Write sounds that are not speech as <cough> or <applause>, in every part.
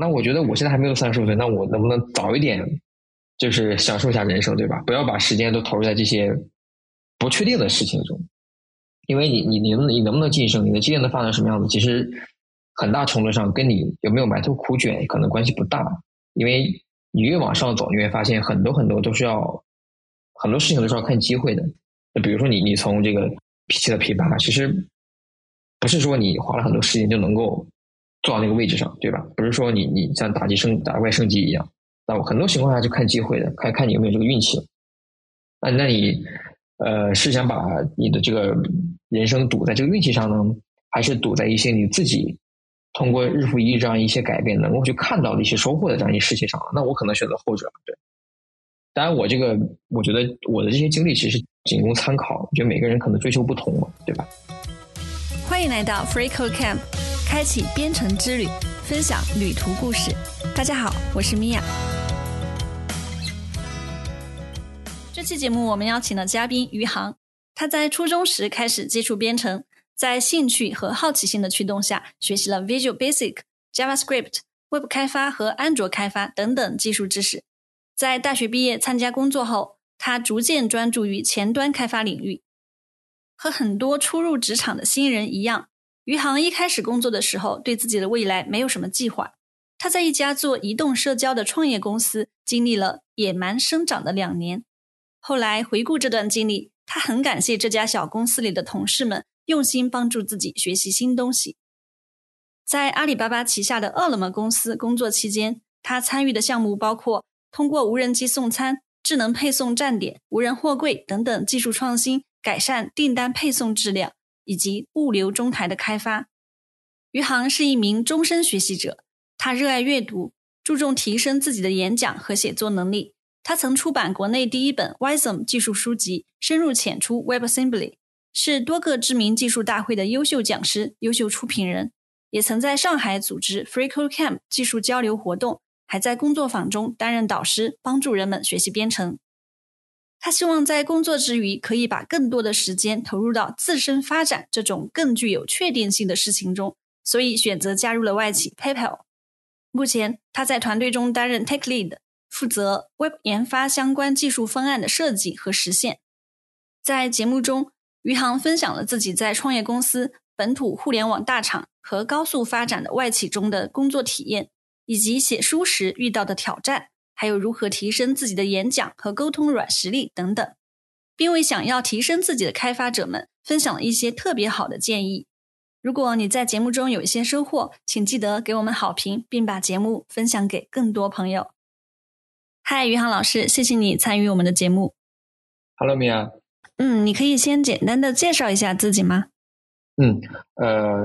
那我觉得我现在还没有三十五岁，那我能不能早一点，就是享受一下人生，对吧？不要把时间都投入在这些不确定的事情中，因为你你你能你能不能晋升，你的职业能发展什么样子，其实很大程度上跟你有没有埋头苦卷可能关系不大，因为你越往上走，你会发现很多很多都是要很多事情都是要看机会的。就比如说你你从这个脾气的琵琶，其实不是说你花了很多时间就能够。坐到那个位置上，对吧？不是说你你像打击升打怪升级一样，那我很多情况下就看机会的，看看你有没有这个运气。那那你呃是想把你的这个人生赌在这个运气上呢，还是赌在一些你自己通过日复一日这样一些改变能够去看到的一些收获的这样一些事情上？那我可能选择后者。对，当然我这个我觉得我的这些经历其实仅供参考，我觉得每个人可能追求不同嘛，对吧？欢迎来到 Free Code Camp。开启编程之旅，分享旅途故事。大家好，我是米娅。这期节目我们邀请了嘉宾余杭，他在初中时开始接触编程，在兴趣和好奇心的驱动下，学习了 Visual Basic、JavaScript、Web 开发和安卓开发等等技术知识。在大学毕业参加工作后，他逐渐专注于前端开发领域。和很多初入职场的新人一样。余杭一开始工作的时候，对自己的未来没有什么计划。他在一家做移动社交的创业公司经历了野蛮生长的两年。后来回顾这段经历，他很感谢这家小公司里的同事们用心帮助自己学习新东西。在阿里巴巴旗下的饿了么公司工作期间，他参与的项目包括通过无人机送餐、智能配送站点、无人货柜等等技术创新，改善订单配送质量。以及物流中台的开发。余杭是一名终身学习者，他热爱阅读，注重提升自己的演讲和写作能力。他曾出版国内第一本 Wisdom 技术书籍，深入浅出 WebAssembly，是多个知名技术大会的优秀讲师、优秀出品人，也曾在上海组织 FreeCodeCamp 技术交流活动，还在工作坊中担任导师，帮助人们学习编程。他希望在工作之余，可以把更多的时间投入到自身发展这种更具有确定性的事情中，所以选择加入了外企 PayPal。目前，他在团队中担任 Tech Lead，负责 Web 研发相关技术方案的设计和实现。在节目中，余杭分享了自己在创业公司、本土互联网大厂和高速发展的外企中的工作体验，以及写书时遇到的挑战。还有如何提升自己的演讲和沟通软实力等等，并为想要提升自己的开发者们分享了一些特别好的建议。如果你在节目中有一些收获，请记得给我们好评，并把节目分享给更多朋友。嗨，余杭老师，谢谢你参与我们的节目。Hello，米娅。嗯，你可以先简单的介绍一下自己吗？嗯，呃，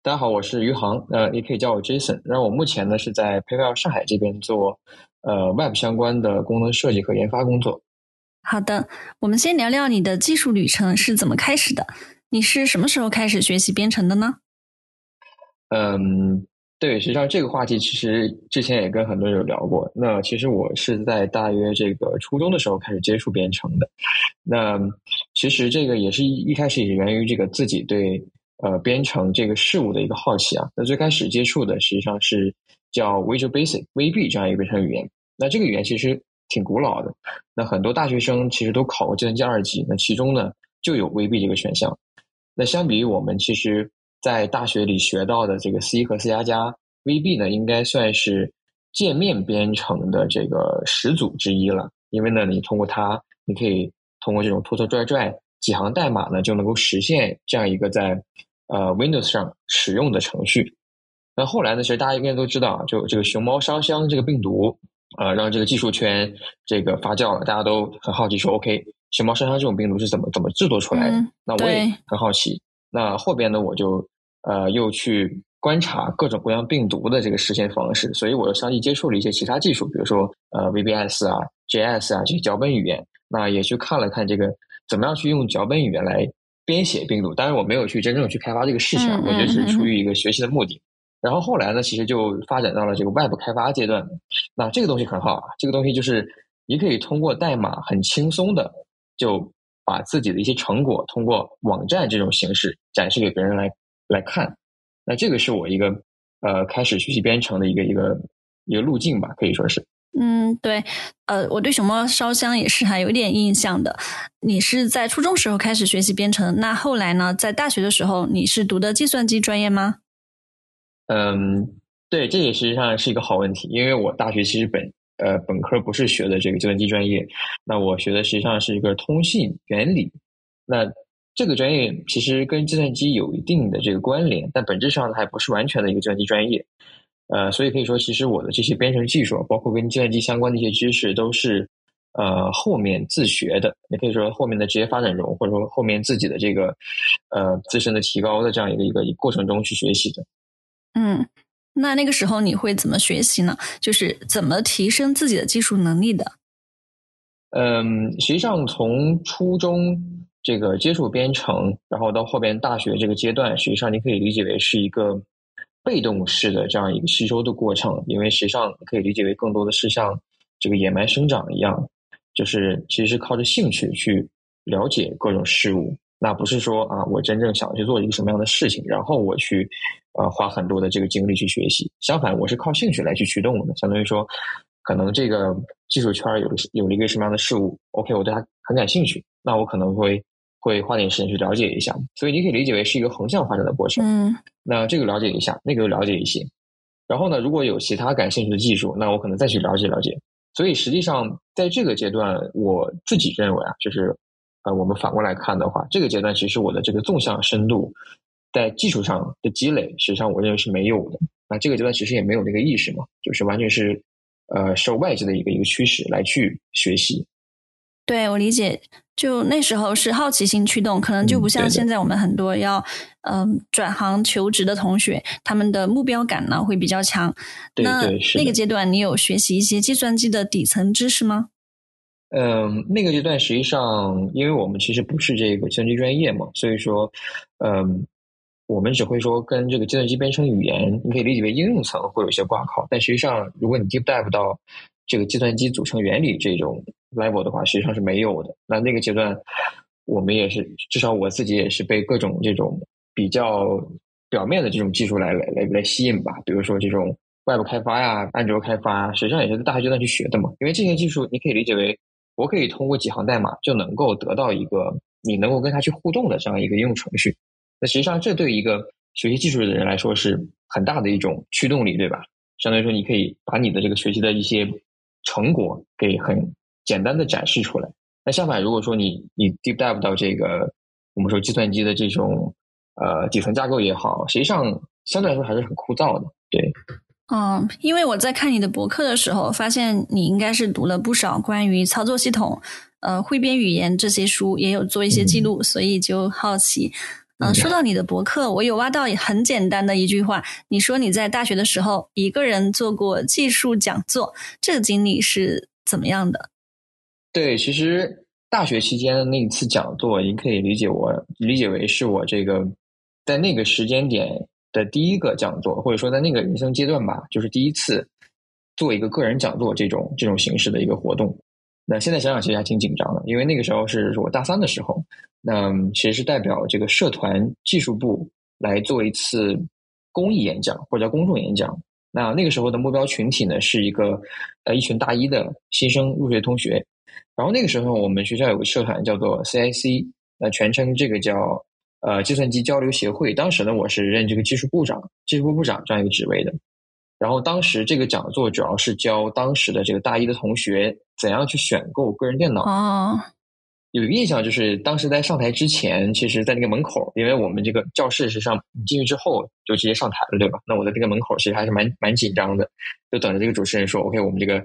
大家好，我是余杭，呃，也可以叫我 Jason。然后我目前呢是在 PayPal 上海这边做。呃，Web 相关的功能设计和研发工作。好的，我们先聊聊你的技术旅程是怎么开始的。你是什么时候开始学习编程的呢？嗯，对，实际上这个话题其实之前也跟很多人有聊过。那其实我是在大约这个初中的时候开始接触编程的。那其实这个也是一一开始也源于这个自己对呃编程这个事物的一个好奇啊。那最开始接触的实际上是。叫 Visual Basic VB 这样一个编程语言，那这个语言其实挺古老的，那很多大学生其实都考过计算机二级，那其中呢就有 VB 这个选项。那相比于我们其实在大学里学到的这个 C 和 C 加加，VB 呢应该算是界面编程的这个始祖之一了，因为呢你通过它，你可以通过这种拖拖拽拽几行代码呢就能够实现这样一个在呃 Windows 上使用的程序。那后来呢？其实大家应该都知道，就这个熊猫烧香这个病毒啊，让这个技术圈这个发酵了。大家都很好奇，说 OK，熊猫烧香这种病毒是怎么怎么制作出来的？那我也很好奇。那后边呢，我就呃又去观察各种各样病毒的这个实现方式，所以我又相继接触了一些其他技术，比如说呃 VBS 啊、JS 啊这些脚本语言。那也去看了看这个怎么样去用脚本语言来编写病毒。当然，我没有去真正去开发这个事情，我觉得只是出于一个学习的目的。然后后来呢，其实就发展到了这个 Web 开发阶段。那这个东西很好啊，这个东西就是你可以通过代码很轻松的就把自己的一些成果通过网站这种形式展示给别人来来看。那这个是我一个呃开始学习编程的一个一个一个路径吧，可以说是。嗯，对，呃，我对熊猫烧香也是还有点印象的。你是在初中时候开始学习编程，那后来呢，在大学的时候你是读的计算机专业吗？嗯，对，这也实际上是一个好问题，因为我大学其实本呃本科不是学的这个计算机专业，那我学的实际上是一个通信原理。那这个专业其实跟计算机有一定的这个关联，但本质上还不是完全的一个计算机专业。呃，所以可以说，其实我的这些编程技术，包括跟计算机相关的一些知识，都是呃后面自学的。也可以说，后面的职业发展中，或者说后面自己的这个呃自身的提高的这样一个一个过程中去学习的。嗯，那那个时候你会怎么学习呢？就是怎么提升自己的技术能力的？嗯，实际上从初中这个接触编程，然后到后边大学这个阶段，实际上你可以理解为是一个。被动式的这样一个吸收的过程，因为实际上可以理解为更多的是像这个野蛮生长一样，就是其实是靠着兴趣去了解各种事物。那不是说啊，我真正想去做一个什么样的事情，然后我去呃花很多的这个精力去学习。相反，我是靠兴趣来去驱动的。相当于说，可能这个技术圈有有了一个什么样的事物，OK，我对它很感兴趣，那我可能会。会花点时间去了解一下，所以你可以理解为是一个横向发展的过程。嗯，那这个了解一下，那个又了解一些，然后呢，如果有其他感兴趣的技术，那我可能再去了解了解。所以实际上在这个阶段，我自己认为啊，就是呃，我们反过来看的话，这个阶段其实我的这个纵向深度在技术上的积累，实际上我认为是没有的。那这个阶段其实也没有那个意识嘛，就是完全是呃受外界的一个一个驱使来去学习。对我理解。就那时候是好奇心驱动，可能就不像现在我们很多要嗯转行求职的同学，他们的目标感呢会比较强。那那个阶段，你有学习一些计算机的底层知识吗？嗯，那个阶段实际上，因为我们其实不是这个计算机专业嘛，所以说，嗯，我们只会说跟这个计算机编程语言，你可以理解为应用层会有一些挂靠，但实际上，如果你 deep dive 到这个计算机组成原理这种。level 的话，实际上是没有的。那那个阶段，我们也是，至少我自己也是被各种这种比较表面的这种技术来来来来吸引吧。比如说这种外部开发呀、安卓开发，实际上也是在大学阶段去学的嘛。因为这些技术，你可以理解为，我可以通过几行代码就能够得到一个你能够跟它去互动的这样一个应用程序。那实际上，这对一个学习技术的人来说是很大的一种驱动力，对吧？相当于说，你可以把你的这个学习的一些成果给很。简单的展示出来。那相反，如果说你你 deep dive 到这个我们说计算机的这种呃底层架构也好，实际上相对来说还是很枯燥的。对，嗯，因为我在看你的博客的时候，发现你应该是读了不少关于操作系统、呃汇编语言这些书，也有做一些记录，所以就好奇。嗯，说到你的博客，我有挖到很简单的一句话，你说你在大学的时候一个人做过技术讲座，这个经历是怎么样的？对，其实大学期间的那一次讲座，你可以理解我理解为是我这个在那个时间点的第一个讲座，或者说在那个人生阶段吧，就是第一次做一个个人讲座这种这种形式的一个活动。那现在想想，其实还挺紧张的，因为那个时候是我大三的时候，那其实是代表这个社团技术部来做一次公益演讲或者叫公众演讲。那那个时候的目标群体呢，是一个呃一群大一的新生入学同学。然后那个时候，我们学校有个社团叫做 CIC，那全称这个叫呃计算机交流协会。当时呢，我是任这个技术部长、技术部部长这样一个职位的。然后当时这个讲座主要是教当时的这个大一的同学怎样去选购个人电脑。哦，有一个印象就是当时在上台之前，其实在那个门口，因为我们这个教室是上你进去之后就直接上台了，对吧？那我在这个门口其实还是蛮蛮紧张的，就等着这个主持人说 “OK”，我们这个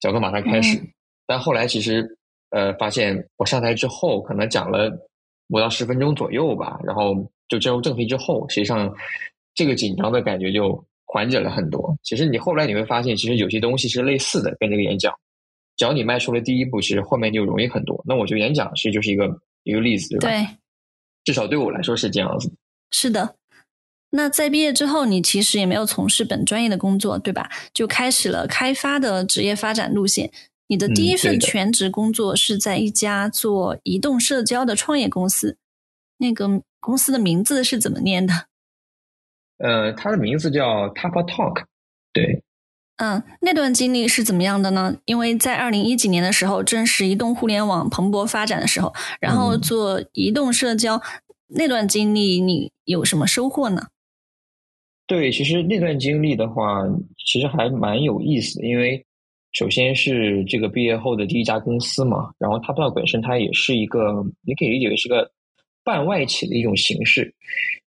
讲座马上开始。但后来其实，呃，发现我上台之后，可能讲了五到十分钟左右吧，然后就进入正题之后，实际上这个紧张的感觉就缓解了很多。其实你后来你会发现，其实有些东西是类似的，跟这个演讲，只要你迈出了第一步，其实后面就容易很多。那我觉得演讲其实就是一个一个例子，对吧？对，至少对我来说是这样子。是的。那在毕业之后，你其实也没有从事本专业的工作，对吧？就开始了开发的职业发展路线。你的第一份全职工作是在一家做移动社交的创业公司，那个公司的名字是怎么念的？<laughs> 呃，它的名字叫 Tapa Talk，对。嗯，那段经历是怎么样的呢？因为在二零一几年的时候，正是移动互联网蓬勃发展的时候，然后做移动社交，那段经历你有什么收获呢？对，其实那段经历的话，其实还蛮有意思的，因为首先是这个毕业后的第一家公司嘛，然后它本身它也是一个，你可以理解为是个半外企的一种形式。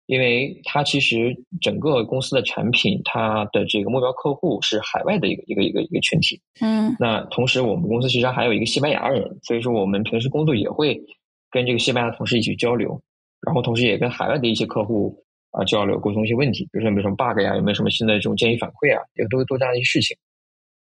因为它其实整个公司的产品，它的这个目标客户是海外的一个一个一个一个群体。嗯，那同时我们公司其实还有一个西班牙人，所以说我们平时工作也会跟这个西班牙同事一起交流，然后同时也跟海外的一些客户啊交流沟通一些问题，比如说有没有什么 bug 呀，有没有什么新的这种建议反馈啊，也都会做这样一些事情。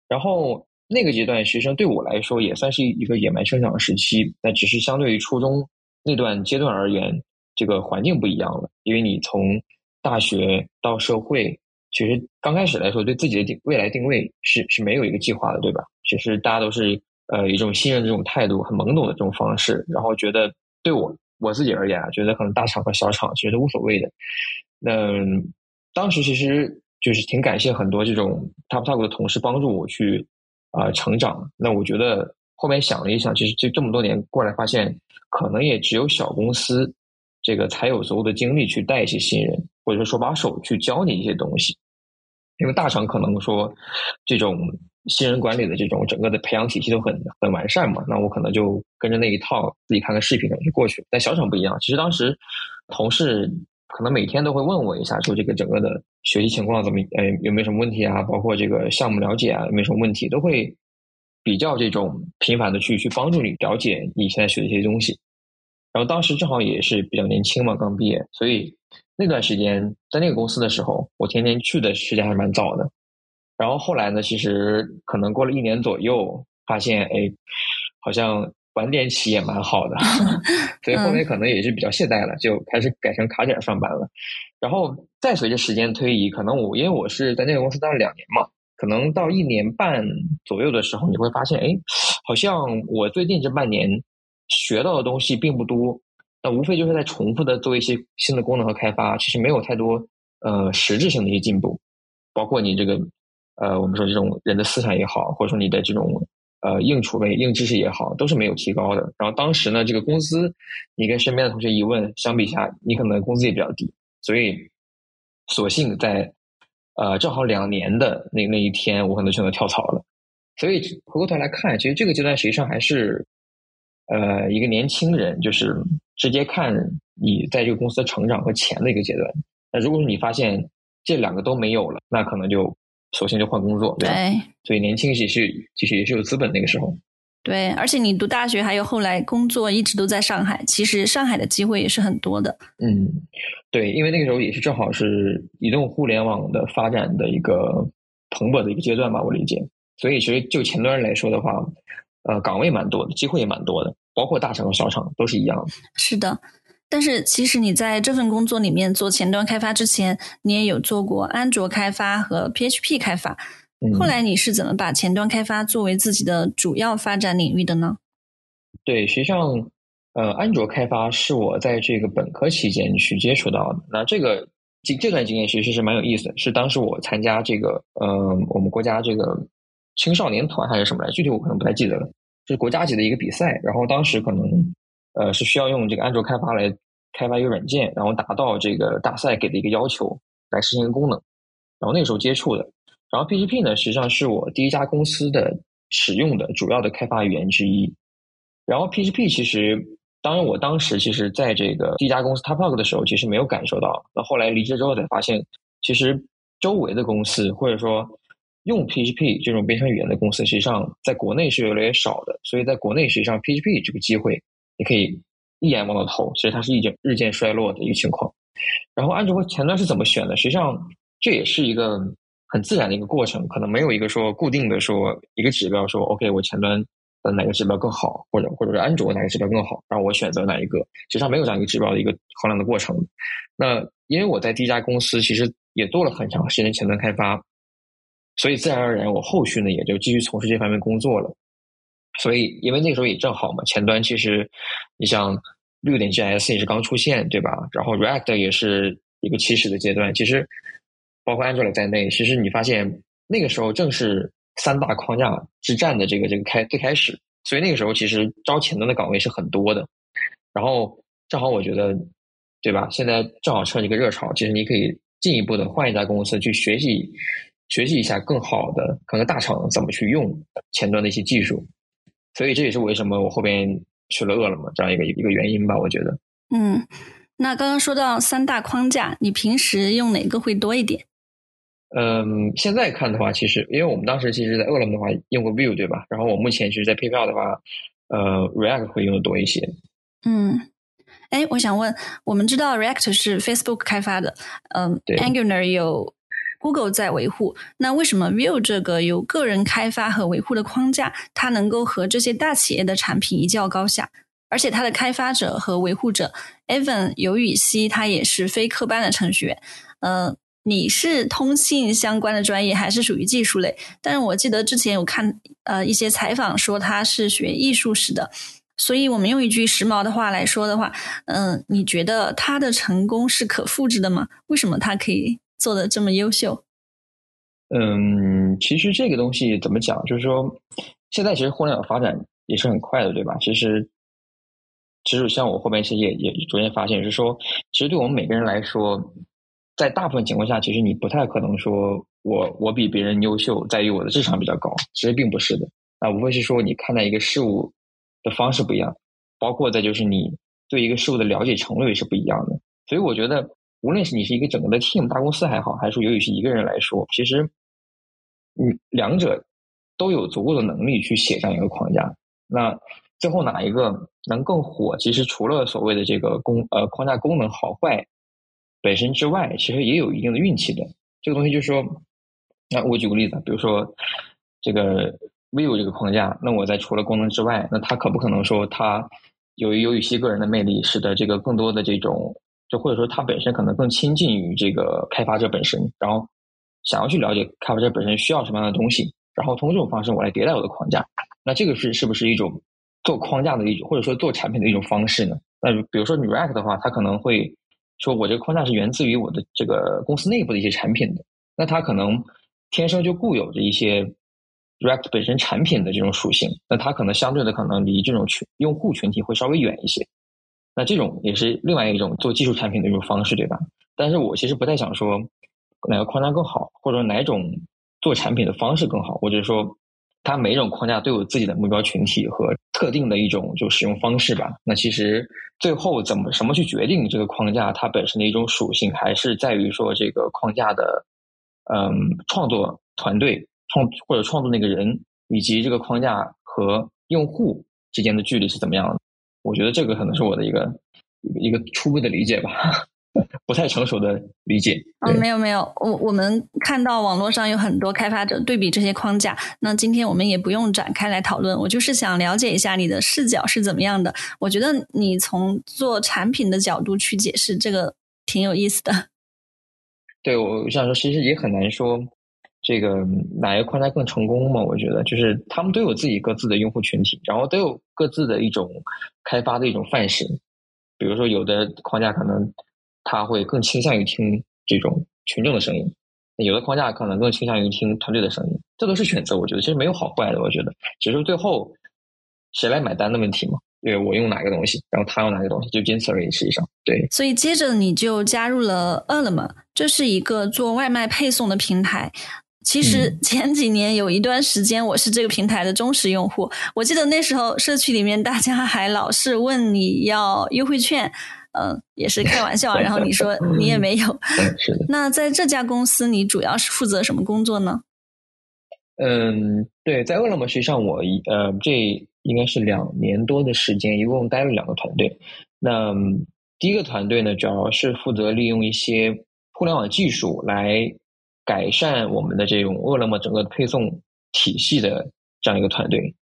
然后那个阶段学生对我来说也算是一个野蛮生长的时期，那只是相对于初中那段阶段而言。这个环境不一样了，因为你从大学到社会，其实刚开始来说，对自己的定未来定位是是没有一个计划的，对吧？其实大家都是呃一种信任的这种态度，很懵懂的这种方式，然后觉得对我我自己而言啊，觉得可能大厂和小厂其实都无所谓的。那当时其实就是挺感谢很多这种 top top 的同事帮助我去啊成长。那我觉得后面想了一想，其实这这么多年过来，发现可能也只有小公司。这个才有足够的精力去带一些新人，或者说手把手去教你一些东西。因为大厂可能说这种新人管理的这种整个的培养体系都很很完善嘛，那我可能就跟着那一套自己看看视频就过去了。但小厂不一样，其实当时同事可能每天都会问我一下，说这个整个的学习情况怎么，哎，有没有什么问题啊？包括这个项目了解啊，有没有什么问题，都会比较这种频繁的去去帮助你了解你现在学的一些东西。然后当时正好也是比较年轻嘛，刚毕业，所以那段时间在那个公司的时候，我天天去的时间还是蛮早的。然后后来呢，其实可能过了一年左右，发现哎，好像晚点起也蛮好的，<laughs> 所以后面可能也是比较懈怠了，就开始改成卡点上班了。然后再随着时间推移，可能我因为我是在那个公司待了两年嘛，可能到一年半左右的时候，你会发现哎，好像我最近这半年。学到的东西并不多，那无非就是在重复的做一些新的功能和开发，其实没有太多呃实质性的一些进步。包括你这个呃，我们说这种人的思想也好，或者说你的这种呃硬储备、硬知识也好，都是没有提高的。然后当时呢，这个工资你跟身边的同学一问，相比下你可能工资也比较低，所以索性在呃正好两年的那那一天，我可能选择跳槽了。所以回过头来看，其实这个阶段实际上还是。呃，一个年轻人就是直接看你在这个公司的成长和钱的一个阶段。那如果说你发现这两个都没有了，那可能就索性就换工作，对吧？所以年轻也是其实也是有资本那个时候。对，而且你读大学还有后来工作一直都在上海，其实上海的机会也是很多的。嗯，对，因为那个时候也是正好是移动互联网的发展的一个蓬勃的一个阶段吧，我理解。所以其实就前端来说的话。呃，岗位蛮多的，机会也蛮多的，包括大厂和小厂都是一样的。是的，但是其实你在这份工作里面做前端开发之前，你也有做过安卓开发和 PHP 开发。后来你是怎么把前端开发作为自己的主要发展领域的呢？对，实际上，呃，安卓开发是我在这个本科期间去接触到的。那这个这这段经验其实是蛮有意思的，是当时我参加这个呃我们国家这个。青少年团还是什么来？具体我可能不太记得了。是国家级的一个比赛，然后当时可能呃是需要用这个安卓开发来开发一个软件，然后达到这个大赛给的一个要求来实现一个功能。然后那个时候接触的，然后 PHP 呢实际上是我第一家公司的使用的主要的开发语言之一。然后 PHP 其实，当然我当时其实在这个第一家公司 t o p o g 的时候，其实没有感受到。那后来离职之后才发现，其实周围的公司或者说。用 PHP 这种编程语言的公司，实际上在国内是越来越少的。所以在国内，实际上 PHP 这个机会，你可以一眼望到头。其实它是一件日渐衰落的一个情况。然后安卓前端是怎么选的？实际上这也是一个很自然的一个过程，可能没有一个说固定的说一个指标说 OK，我前端的哪个指标更好，或者或者是安卓哪个指标更好，然后我选择哪一个。实际上没有这样一个指标的一个衡量的过程。那因为我在第一家公司其实也做了很长时间前端开发。所以自然而然，我后续呢也就继续从事这方面工作了。所以，因为那个时候也正好嘛，前端其实你像六点 JS 也是刚出现，对吧？然后 React 也是一个起始的阶段。其实包括 Android 在内，其实你发现那个时候正是三大框架之战的这个这个开最开始，所以那个时候其实招前端的岗位是很多的。然后正好我觉得，对吧？现在正好趁这个热潮，其实你可以进一步的换一家公司去学习学习一下更好的可能大厂怎么去用前端的一些技术。所以这也是为什么我后边去了饿了么这样一个一个原因吧，我觉得。嗯，那刚刚说到三大框架，你平时用哪个会多一点？嗯，现在看的话，其实因为我们当时其实，在饿了么的话用过 Vue 对吧？然后我目前其实，在 PayPal 的话，呃，React 会用的多一些。嗯，哎，我想问，我们知道 React 是 Facebook 开发的，嗯，Angular 有 Google 在维护，那为什么 Vue 这个由个人开发和维护的框架，它能够和这些大企业的产品一较高下？而且它的开发者和维护者 Evan 尤雨熙，他也是非科班的程序员，嗯。你是通信相关的专业，还是属于技术类？但是我记得之前有看呃一些采访说他是学艺术史的，所以我们用一句时髦的话来说的话，嗯，你觉得他的成功是可复制的吗？为什么他可以做的这么优秀？嗯，其实这个东西怎么讲，就是说现在其实互联网发展也是很快的，对吧？其实其实像我后面其实也也逐渐发现，是说其实对我们每个人来说。在大部分情况下，其实你不太可能说我我比别人优秀，在于我的智商比较高，其实并不是的。那无非是说你看待一个事物的方式不一样，包括再就是你对一个事物的了解程度也是不一样的。所以我觉得，无论是你是一个整个的 team 大公司还好，还是说由于是一个人来说，其实你两者都有足够的能力去写这样一个框架。那最后哪一个能更火？其实除了所谓的这个功呃框架功能好坏。本身之外，其实也有一定的运气的。这个东西就是说，那我举个例子，比如说这个 Vivo 这个框架，那我在除了功能之外，那它可不可能说它由于有一些个人的魅力，使得这个更多的这种，就或者说它本身可能更亲近于这个开发者本身，然后想要去了解开发者本身需要什么样的东西，然后通过这种方式我来迭代我的框架。那这个是是不是一种做框架的一种，或者说做产品的一种方式呢？那比如说你 React 的话，它可能会。说我这个框架是源自于我的这个公司内部的一些产品的，那它可能天生就固有着一些 React 本身产品的这种属性，那它可能相对的可能离这种群用户群体会稍微远一些，那这种也是另外一种做技术产品的一种方式，对吧？但是我其实不太想说哪个框架更好，或者说哪种做产品的方式更好，或者说。它每一种框架都有自己的目标群体和特定的一种就使用方式吧。那其实最后怎么什么去决定这个框架它本身的一种属性，还是在于说这个框架的嗯创作团队创或者创作那个人以及这个框架和用户之间的距离是怎么样的。我觉得这个可能是我的一个一个初步的理解吧。<laughs> 不太成熟的理解啊，没有没有，我我们看到网络上有很多开发者对比这些框架，那今天我们也不用展开来讨论，我就是想了解一下你的视角是怎么样的。我觉得你从做产品的角度去解释这个挺有意思的。<laughs> 对，我想说，其实也很难说这个哪一个框架更成功嘛？我觉得就是他们都有自己各自的用户群体，然后都有各自的一种开发的一种范式，比如说有的框架可能。他会更倾向于听这种群众的声音，有的框架可能更倾向于听团队的声音，这都是选择。我觉得其实没有好坏的，我觉得只是最后谁来买单的问题嘛。对我用哪个东西，然后他用哪个东西，就仅此而已。实际上，对。所以接着你就加入了饿了么，这是一个做外卖配送的平台。其实 <laughs> 前几年有一段时间，我是这个平台的忠实用户。我记得那时候社区里面大家还老是问你要优惠券。嗯，也是开玩笑。然后你说 <laughs> 你也没有，是的。那在这家公司，你主要是负责什么工作呢？嗯，对，在饿了么实际上我一呃，这应该是两年多的时间，一共待了两个团队。那第一个团队呢，主要是负责利用一些互联网技术来改善我们的这种饿了么整个配送体系的这样一个团队。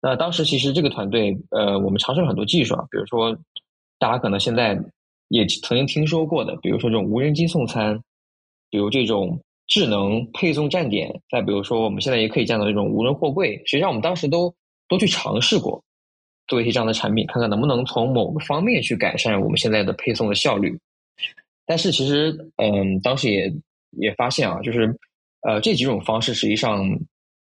那当时其实这个团队，呃，我们尝试了很多技术啊，比如说。大家可能现在也曾经听说过的，比如说这种无人机送餐，比如这种智能配送站点，再比如说我们现在也可以见到这种无人货柜。实际上，我们当时都都去尝试过做一些这样的产品，看看能不能从某个方面去改善我们现在的配送的效率。但是其实，嗯，当时也也发现啊，就是呃这几种方式实际上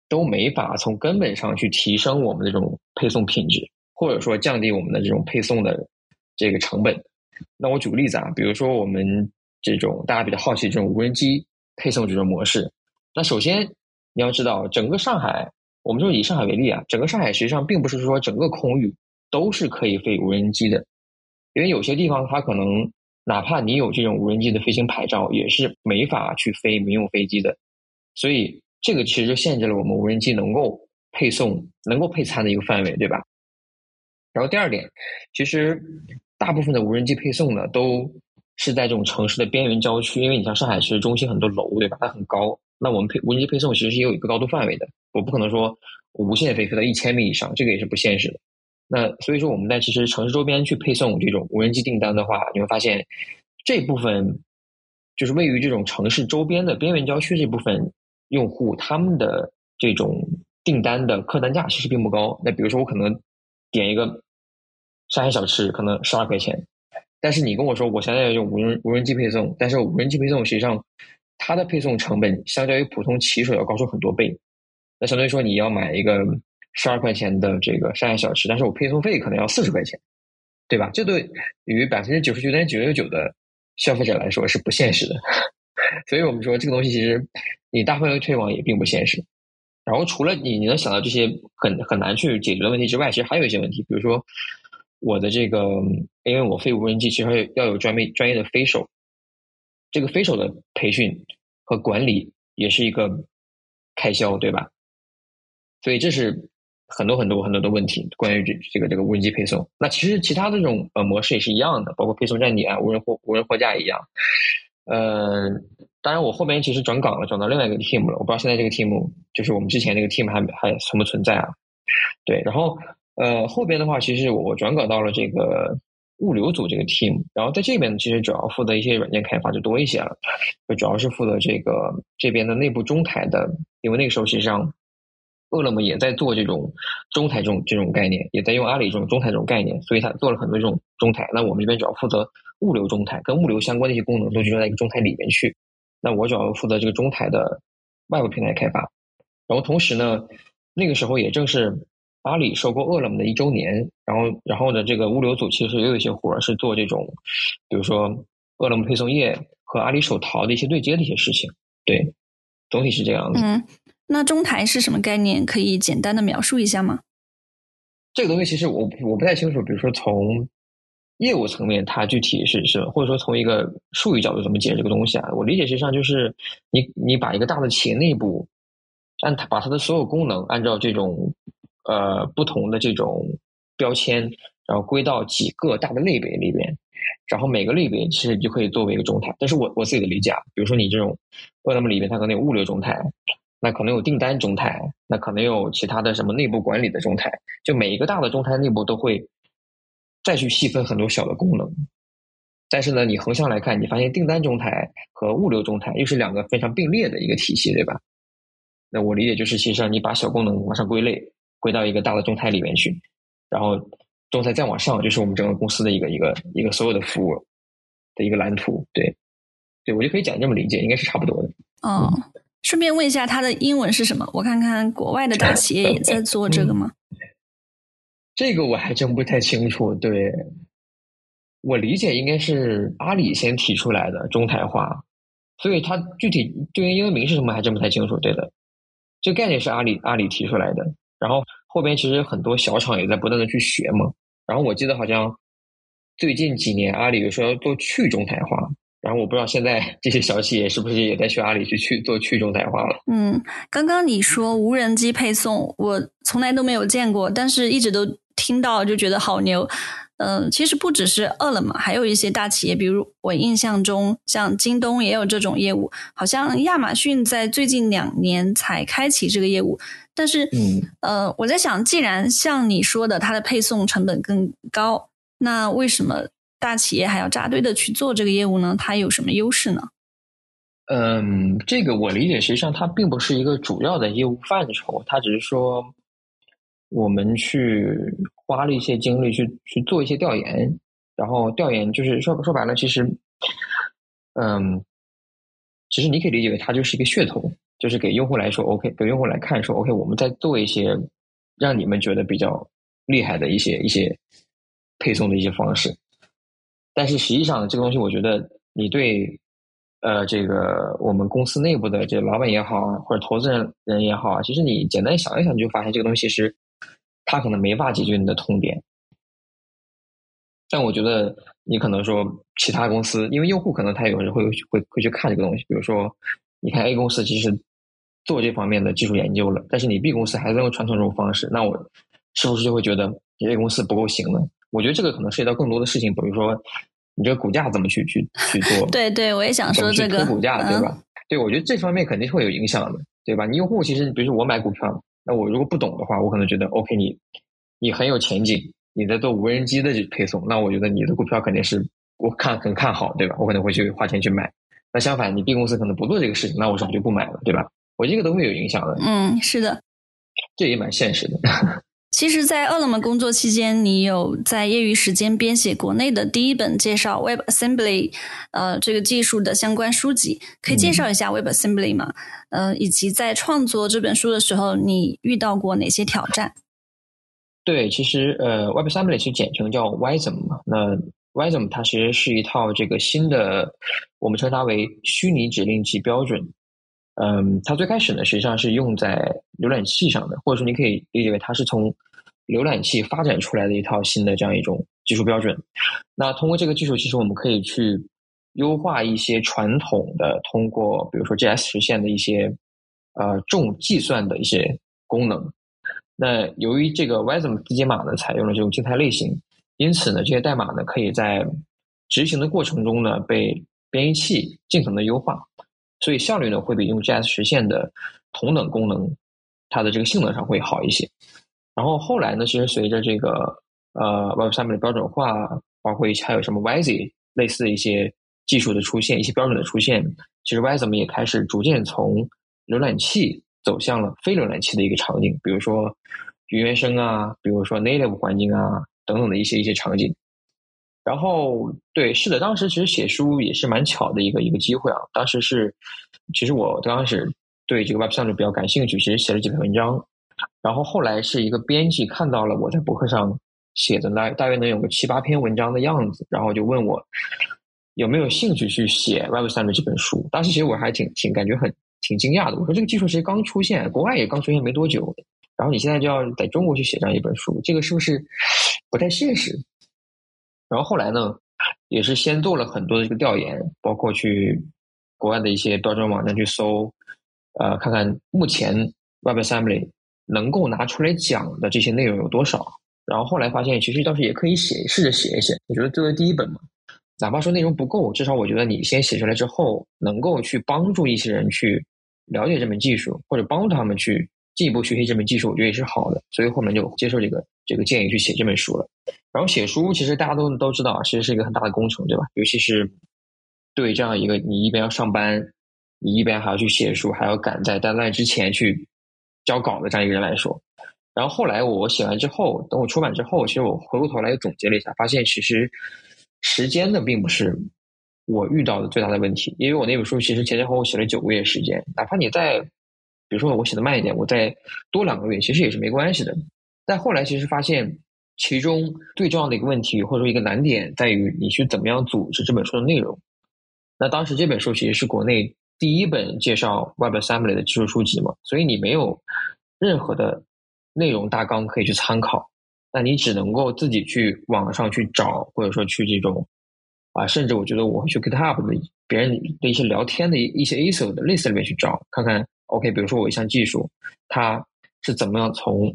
都没法从根本上去提升我们的这种配送品质，或者说降低我们的这种配送的这个成本。那我举个例子啊，比如说我们这种大家比较好奇这种无人机配送这种模式，那首先你要知道，整个上海，我们就以上海为例啊，整个上海实际上并不是说整个空域都是可以飞无人机的，因为有些地方它可能哪怕你有这种无人机的飞行牌照，也是没法去飞民用飞机的，所以这个其实就限制了我们无人机能够配送、能够配餐的一个范围，对吧？然后第二点，其实。大部分的无人机配送呢，都是在这种城市的边缘郊区，因为你像上海其实中心很多楼，对吧？它很高，那我们配无人机配送其实是有一个高度范围的，我不可能说无限飞飞到一千米以上，这个也是不现实的。那所以说我们在其实城市周边去配送这种无人机订单的话，你会发现这部分就是位于这种城市周边的边缘郊区这部分用户，他们的这种订单的客单价其实并不高。那比如说我可能点一个。上海小吃可能十二块钱，但是你跟我说我现在要用无人无人机配送，但是无人机配送实际上它的配送成本相较于普通骑手要高出很多倍。那相当于说你要买一个十二块钱的这个上海小吃，但是我配送费可能要四十块钱，对吧？这对于百分之九十九点九九九的消费者来说是不现实的。<laughs> 所以我们说这个东西其实你大范围推广也并不现实。然后除了你你能想到这些很很难去解决的问题之外，其实还有一些问题，比如说。我的这个，因为我飞无人机，其实要有专门专业的飞手，这个飞手的培训和管理也是一个开销，对吧？所以这是很多很多很多的问题，关于这这个这个无人机配送。那其实其他这种呃模式也是一样的，包括配送站点啊、无人货无人货架一样。呃，当然我后边其实转岗了，转到另外一个 team 了，我不知道现在这个 team 就是我们之前那个 team 还还存不存在啊？对，然后。呃，后边的话，其实我转岗到了这个物流组这个 team，然后在这边，其实主要负责一些软件开发就多一些了，就主要是负责这个这边的内部中台的，因为那个时候实际上，饿了么也在做这种中台这种这种概念，也在用阿里这种中台这种概念，所以他做了很多这种中台。那我们这边主要负责物流中台，跟物流相关的一些功能都集中在一个中台里面去。那我主要负责这个中台的外部平台开发，然后同时呢，那个时候也正是。阿里收购饿了么的一周年，然后，然后呢，这个物流组其实也有一些活儿是做这种，比如说饿了么配送业和阿里手淘的一些对接的一些事情。对，总体是这样子。嗯，那中台是什么概念？可以简单的描述一下吗？这个东西其实我我不太清楚。比如说从业务层面，它具体是是，或者说从一个术语角度怎么解释这个东西啊？我理解实际上就是你你把一个大的企业内部按它把它的所有功能按照这种。呃，不同的这种标签，然后归到几个大的类别里边，然后每个类别其实就可以作为一个中台。但是我我自己的理解，啊，比如说你这种饿了么里边，它可能有物流中台，那可能有订单中台，那可能有其他的什么内部管理的中台。就每一个大的中台内部都会再去细分很多小的功能。但是呢，你横向来看，你发现订单中台和物流中台又是两个非常并列的一个体系，对吧？那我理解就是，其实你把小功能往上归类。归到一个大的中台里面去，然后中台再往上，就是我们整个公司的一个一个一个所有的服务的一个蓝图。对，对我就可以讲这么理解，应该是差不多的。哦，顺便问一下，它的英文是什么？我看看国外的大企业也在做这个吗？<laughs> 这个我还真不太清楚。对，我理解应该是阿里先提出来的中台化，所以它具体对应英文名是什么还真不太清楚。对的，这概念是阿里阿里提出来的。然后后边其实很多小厂也在不断的去学嘛。然后我记得好像最近几年阿里有说要做去中台化，然后我不知道现在 <laughs> 这些小企业是不是也在学阿里去去做去中台化了。嗯，刚刚你说无人机配送，我从来都没有见过，但是一直都听到就觉得好牛。嗯，其实不只是饿了么，还有一些大企业，比如我印象中像京东也有这种业务，好像亚马逊在最近两年才开启这个业务。但是，嗯呃，我在想，既然像你说的，它的配送成本更高，那为什么大企业还要扎堆的去做这个业务呢？它有什么优势呢？嗯，这个我理解，实际上它并不是一个主要的业务范畴，它只是说我们去花了一些精力去去做一些调研，然后调研就是说说白了，其实，嗯，其实你可以理解为它就是一个噱头，就是给用户来说 OK，给用户来看说 OK，我们在做一些让你们觉得比较厉害的一些一些配送的一些方式。但是实际上，这个东西我觉得你对呃这个我们公司内部的这老板也好，或者投资人人也好啊，其实你简单想一想，就发现这个东西是它可能没法解决你的痛点。但我觉得你可能说其他公司，因为用户可能他有时会会会去看这个东西，比如说你看 A 公司其实做这方面的技术研究了，但是你 B 公司还在用传统这种方式，那我是不是就会觉得你 A 公司不够行呢？我觉得这个可能涉及到更多的事情，比如说你这个股价怎么去去去做？<laughs> 对对，我也想说这个股价对吧？对，我觉得这方面肯定会有影响的，对吧？你用户其实比如说我买股票，那我如果不懂的话，我可能觉得 OK，你你很有前景。你在做无人机的配送，那我觉得你的股票肯定是我看很看好，对吧？我可能会去花钱去买。那相反，你 B 公司可能不做这个事情，那我是不是就不买了，对吧？我这个都会有影响的。嗯，是的，这也蛮现实的。其实，在饿了么工作期间，你有在业余时间编写国内的第一本介绍 Web Assembly 呃这个技术的相关书籍，可以介绍一下 Web Assembly 吗？呃，以及在创作这本书的时候，你遇到过哪些挑战？对，其实呃，WebAssembly 是简称叫 Wasm 嘛。那 Wasm 它其实是一套这个新的，我们称它为虚拟指令集标准。嗯，它最开始呢，实际上是用在浏览器上的，或者说你可以理解为它是从浏览器发展出来的一套新的这样一种技术标准。那通过这个技术，其实我们可以去优化一些传统的通过比如说 JS 实现的一些呃重计算的一些功能。那由于这个 Wasm 字节码呢采用了这种静态类型，因此呢这些代码呢可以在执行的过程中呢被编译器尽可能的优化，所以效率呢会比用 JS 实现的同等功能，它的这个性能上会好一些。然后后来呢，其实随着这个呃 Web 上面的标准化，包括一些还有什么 WYSI 类似的一些技术的出现，一些标准的出现，其实 Wasm 也开始逐渐从浏览器。走向了非浏览器的一个场景，比如说云原生啊，比如说 native 环境啊等等的一些一些场景。然后，对，是的，当时其实写书也是蛮巧的一个一个机会啊。当时是，其实我刚开始对这个 Web 三比较感兴趣，其实写了几篇文章。然后后来是一个编辑看到了我在博客上写的大大约能有个七八篇文章的样子，然后就问我有没有兴趣去写 Web 三的这本书。当时其实我还挺挺感觉很。挺惊讶的，我说这个技术其实刚出现，国外也刚出现没多久，然后你现在就要在中国去写这样一本书，这个是不是不太现实？然后后来呢，也是先做了很多的这个调研，包括去国外的一些标准网站去搜，呃，看看目前 WebAssembly 能够拿出来讲的这些内容有多少。然后后来发现，其实倒是也可以写，试着写一写。我觉得作为第一本嘛。哪怕说内容不够，至少我觉得你先写出来之后，能够去帮助一些人去了解这门技术，或者帮助他们去进一步学习这门技术，我觉得也是好的。所以后面就接受这个这个建议去写这本书了。然后写书其实大家都都知道，其实是一个很大的工程，对吧？尤其是对这样一个你一边要上班，你一边还要去写书，还要赶在 deadline 之前去交稿的这样一个人来说。然后后来我写完之后，等我出版之后，其实我回过头来又总结了一下，发现其实。时间呢，并不是我遇到的最大的问题，因为我那本书其实前前后后写了九个月时间，哪怕你再，比如说我写的慢一点，我再多两个月，其实也是没关系的。但后来其实发现，其中最重要的一个问题或者说一个难点在于你去怎么样组织这本书的内容。那当时这本书其实是国内第一本介绍 Web Assembly 的技术书籍嘛，所以你没有任何的内容大纲可以去参考。那你只能够自己去网上去找，或者说去这种啊，甚至我觉得我会去 GitHub 的别人的一些聊天的一些 ISO 的 list 里面去找，看看 OK，比如说我一项技术，它是怎么样从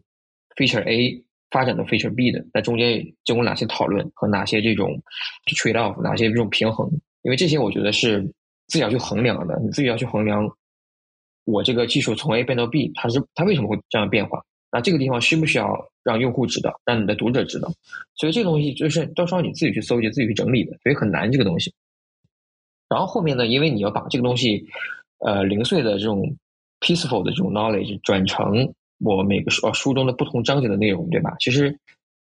feature A 发展到 feature B 的，在中间经过哪些讨论和哪些这种 trade off，哪些这种平衡，因为这些我觉得是自己要去衡量的，你自己要去衡量我这个技术从 A 变到 B，它是它为什么会这样变化。那这个地方需不需要让用户知道，让你的读者知道？所以这个东西就是都需要你自己去搜集、自己去整理的，所以很难这个东西。然后后面呢，因为你要把这个东西，呃，零碎的这种 peaceful 的这种 knowledge 转成我每个书书中的不同章节的内容，对吧？其实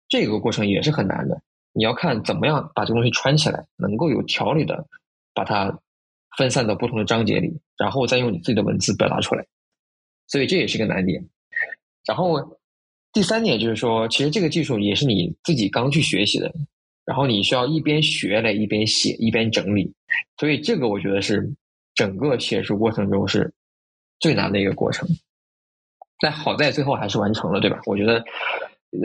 这个过程也是很难的。你要看怎么样把这个东西串起来，能够有条理的把它分散到不同的章节里，然后再用你自己的文字表达出来。所以这也是个难点。然后第三点就是说，其实这个技术也是你自己刚去学习的，然后你需要一边学来一边写一边整理，所以这个我觉得是整个写书过程中是最难的一个过程。但好在最后还是完成了，对吧？我觉得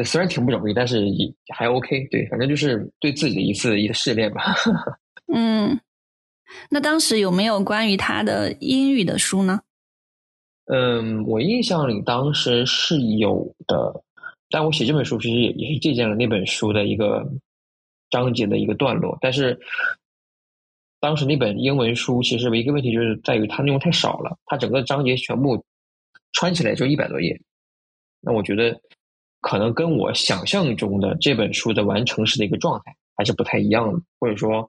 虽然挺不容易，但是也还 OK。对，反正就是对自己的一次一个试炼吧。<laughs> 嗯，那当时有没有关于他的英语的书呢？嗯，我印象里当时是有的，但我写这本书其实也也是借鉴了那本书的一个章节的一个段落。但是当时那本英文书其实唯一个问题，就是在于它内容太少了，它整个章节全部穿起来就一百多页。那我觉得可能跟我想象中的这本书的完成时的一个状态还是不太一样的，或者说。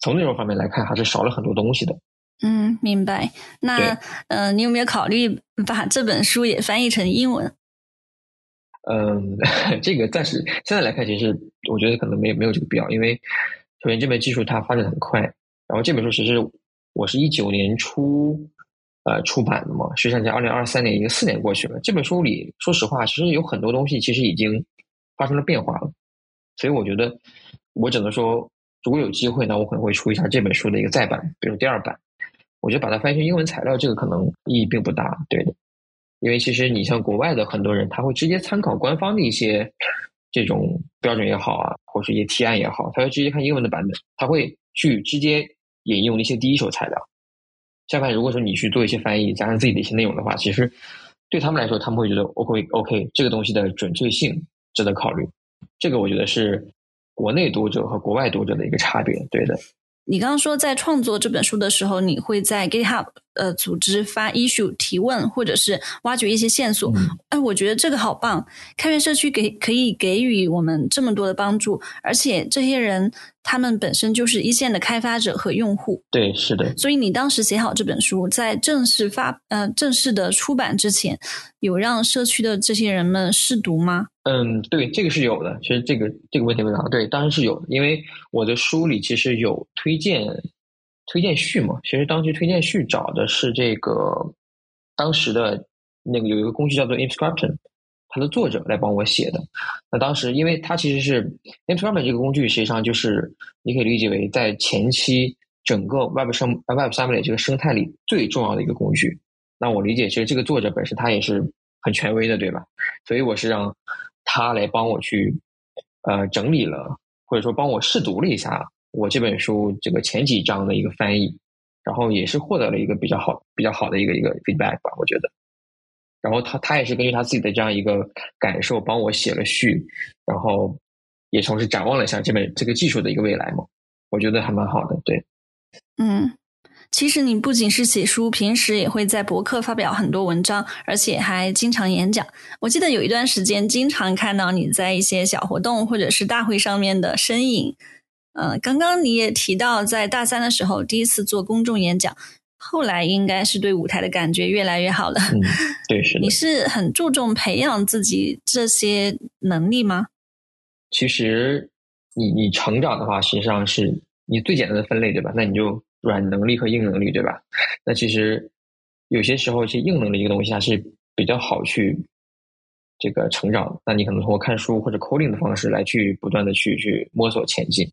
从内容方面来看，还是少了很多东西的。嗯，明白。那呃，你有没有考虑把这本书也翻译成英文？嗯，<laughs> 这个暂时现在来看，其实我觉得可能没有没有这个必要，因为首先这门技术它发展很快，然后这本书其实我是一九年初呃出版的嘛，实际上在二零二三年已经四年过去了。这本书里，说实话，其实有很多东西其实已经发生了变化了，所以我觉得我只能说。如果有机会呢，我可能会出一下这本书的一个再版，比如第二版。我觉得把它翻译成英文材料，这个可能意义并不大，对的。因为其实你像国外的很多人，他会直接参考官方的一些这种标准也好啊，或是一些提案也好，他会直接看英文的版本，他会去直接引用一些第一手材料。相反，如果说你去做一些翻译，加上自己的一些内容的话，其实对他们来说，他们会觉得 OK OK，这个东西的准确性值得考虑。这个我觉得是。国内读者和国外读者的一个差别，对的。你刚刚说在创作这本书的时候，你会在 GitHub 呃组织发 issue 提问，或者是挖掘一些线索。哎，我觉得这个好棒！开源社区给可以给予我们这么多的帮助，而且这些人。他们本身就是一线的开发者和用户，对，是的。所以你当时写好这本书，在正式发呃正式的出版之前，有让社区的这些人们试读吗？嗯，对，这个是有的。其实这个这个问题问的对，当然是有的。因为我的书里其实有推荐推荐序嘛，其实当时推荐序找的是这个当时的那个有一个工具叫做 Inscription。它的作者来帮我写的。那当时，因为它其实是 i n s c r i p t 这个工具，实际上就是你可以理解为在前期整个 Web 生 Web 三百这个生态里最重要的一个工具。那我理解，其实这个作者本身他也是很权威的，对吧？所以我是让他来帮我去呃整理了，或者说帮我试读了一下我这本书这个前几章的一个翻译，然后也是获得了一个比较好比较好的一个一个 feedback 吧，我觉得。然后他他也是根据他自己的这样一个感受帮我写了序，然后也同时展望了一下这本这个技术的一个未来嘛，我觉得还蛮好的。对，嗯，其实你不仅是写书，平时也会在博客发表很多文章，而且还经常演讲。我记得有一段时间，经常看到你在一些小活动或者是大会上面的身影。嗯，刚刚你也提到，在大三的时候第一次做公众演讲。后来应该是对舞台的感觉越来越好了。嗯，对，是的。你是很注重培养自己这些能力吗？其实，你你成长的话，实际上是你最简单的分类，对吧？那你就软能力和硬能力，对吧？那其实有些时候，其实硬能力一个东西，它是比较好去这个成长。那你可能通过看书或者 coding 的方式来去不断的去去摸索前进，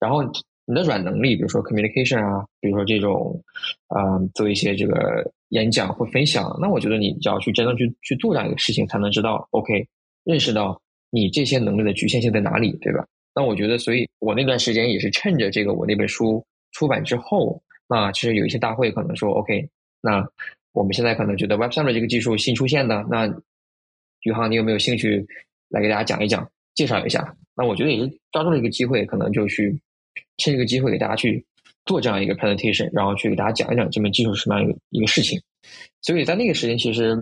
然后。你的软能力，比如说 communication 啊，比如说这种，啊，做一些这个演讲或分享，那我觉得你只要去真正去去做这样一个事情，才能知道 OK，认识到你这些能力的局限性在哪里，对吧？那我觉得，所以我那段时间也是趁着这个我那本书出版之后，那其实有一些大会可能说 OK，那我们现在可能觉得 Web 上面这个技术新出现的，那宇航你有没有兴趣来给大家讲一讲，介绍一下？那我觉得也是抓住了一个机会，可能就去。趁这个机会给大家去做这样一个 presentation，然后去给大家讲一讲这门技术是什么样一个一个事情。所以在那个时间，其实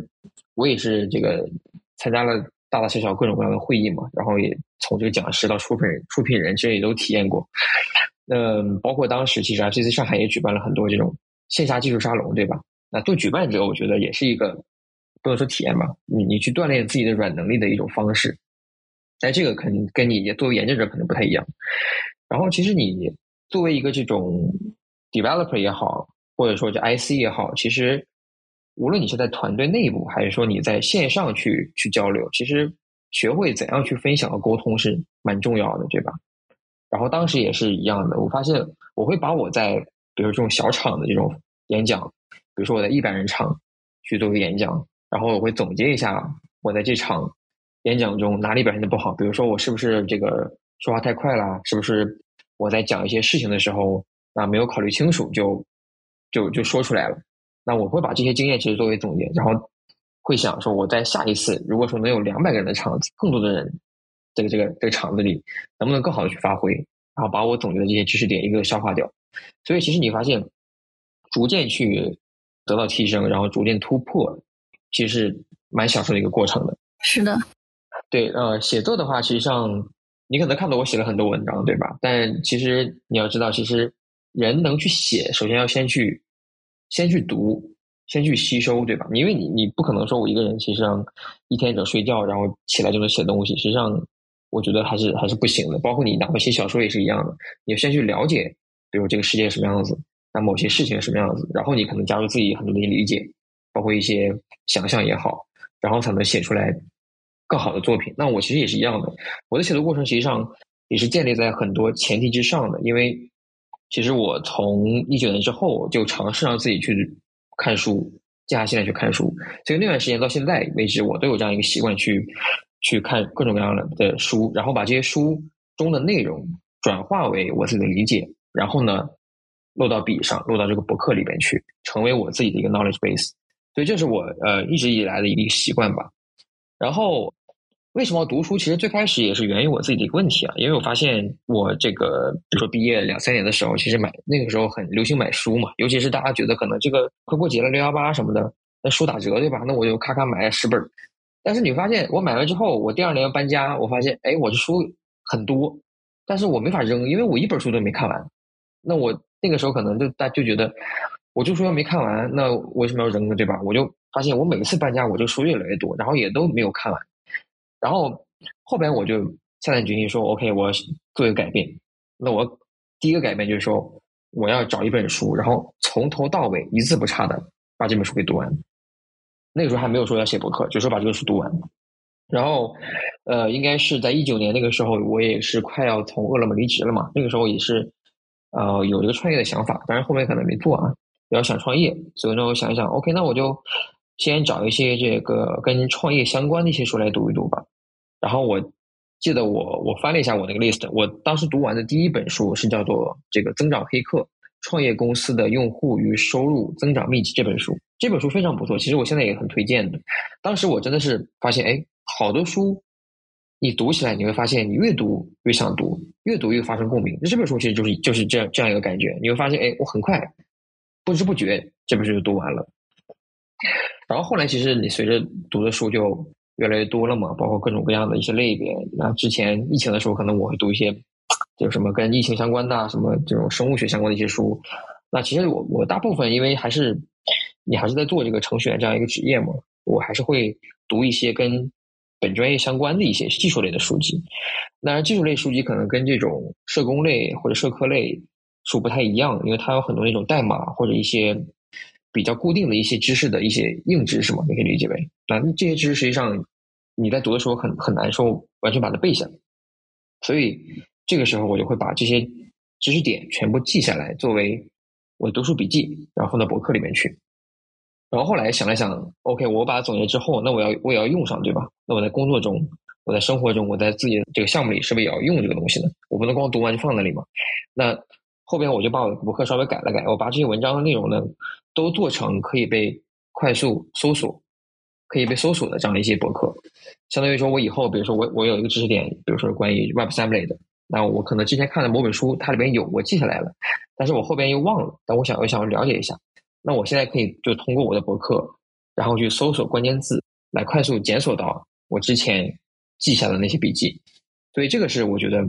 我也是这个参加了大大小小各种各样的会议嘛，然后也从这个讲师到出品、出品人，其实也都体验过。嗯，包括当时其实啊，这次上海也举办了很多这种线下技术沙龙，对吧？那做举办者，我觉得也是一个不能说体验吧，你你去锻炼自己的软能力的一种方式。但这个可能跟你作为研究者可能不太一样。然后，其实你作为一个这种 developer 也好，或者说这 IC 也好，其实无论你是在团队内部，还是说你在线上去去交流，其实学会怎样去分享和沟通是蛮重要的，对吧？然后当时也是一样的，我发现我会把我在比如这种小场的这种演讲，比如说我在一百人场去做个演讲，然后我会总结一下我在这场演讲中哪里表现的不好，比如说我是不是这个说话太快了，是不是我在讲一些事情的时候啊没有考虑清楚就。就就说出来了，那我会把这些经验其实作为总结，然后会想说我在下一次如果说能有两百个人的场子，更多的人，这个这个这个场子里能不能更好的去发挥，然后把我总结的这些知识点一个消化掉。所以其实你发现，逐渐去得到提升，然后逐渐突破，其实是蛮享受的一个过程的。是的，对，呃，写作的话，实际上你可能看到我写了很多文章，对吧？但其实你要知道，其实人能去写，首先要先去。先去读，先去吸收，对吧？因为你你不可能说我一个人，其实上一天只睡觉，然后起来就能写东西。实际上，我觉得还是还是不行的。包括你哪怕写小说也是一样的，你要先去了解，比如这个世界什么样子，那某些事情什么样子，然后你可能加入自己很多的理解，包括一些想象也好，然后才能写出来更好的作品。那我其实也是一样的，我的写作过程实际上也是建立在很多前提之上的，因为。其实我从一九年之后就尝试让自己去看书，静下心来去看书。所以那段时间到现在为止，我都有这样一个习惯去去看各种各样的的书，然后把这些书中的内容转化为我自己的理解，然后呢落到笔上，落到这个博客里边去，成为我自己的一个 knowledge base。所以这是我呃一直以来的一个习惯吧。然后。为什么读书？其实最开始也是源于我自己的一个问题啊，因为我发现我这个，比如说毕业两三年的时候，其实买那个时候很流行买书嘛，尤其是大家觉得可能这个快过节了，六幺八什么的，那书打折对吧？那我就咔咔买十本。但是你发现，我买完之后，我第二年要搬家，我发现，哎，我的书很多，但是我没法扔，因为我一本书都没看完。那我那个时候可能就大就觉得，我就说要没看完，那为什么要扔呢？对吧？我就发现，我每次搬家，我这书越来越多，然后也都没有看完。然后后边我就下定决心说：“OK，我做一个改变。那我第一个改变就是说，我要找一本书，然后从头到尾一字不差的把这本书给读完。那个时候还没有说要写博客，就说把这个书读完。然后，呃，应该是在一九年那个时候，我也是快要从饿了么离职了嘛。那个时候也是，呃，有这个创业的想法，但是后面可能没做啊。要想创业，所以呢，我想一想，OK，那我就先找一些这个跟创业相关的一些书来读一读吧。”然后我记得我我翻了一下我那个 list，我当时读完的第一本书是叫做《这个增长黑客：创业公司的用户与收入增长秘籍》这本书，这本书非常不错，其实我现在也很推荐的。当时我真的是发现，哎，好多书你读起来你会发现，你越读越想读，越读越发生共鸣。那这本书其实就是就是这样这样一个感觉，你会发现，哎，我很快不知不觉这本书就读完了。然后后来其实你随着读的书就。越来越多了嘛，包括各种各样的一些类别。那之前疫情的时候，可能我会读一些，就什么跟疫情相关的，什么这种生物学相关的一些书。那其实我我大部分因为还是你还是在做这个程序员这样一个职业嘛，我还是会读一些跟本专业相关的一些技术类的书籍。当然，技术类书籍可能跟这种社工类或者社科类书不太一样，因为它有很多那种代码或者一些。比较固定的一些知识的一些硬知识嘛，你可以理解为那这些知识实际上你在读的时候很很难受完全把它背下来，所以这个时候我就会把这些知识点全部记下来，作为我的读书笔记，然后放到博客里面去。然后后来想了想，OK，我把它总结之后，那我要我也要用上，对吧？那我在工作中，我在生活中，我在自己这个项目里，是不是也要用这个东西呢？我不能光读完就放那里嘛？那后边我就把我的博客稍微改了改，我把这些文章的内容呢。都做成可以被快速搜索、可以被搜索的这样的一些博客，相当于说，我以后比如说我我有一个知识点，比如说关于 Web 三类的，那我可能之前看的某本书它里边有，我记下来了，但是我后边又忘了，但我想我想了解一下，那我现在可以就通过我的博客，然后去搜索关键字，来快速检索到我之前记下的那些笔记，所以这个是我觉得。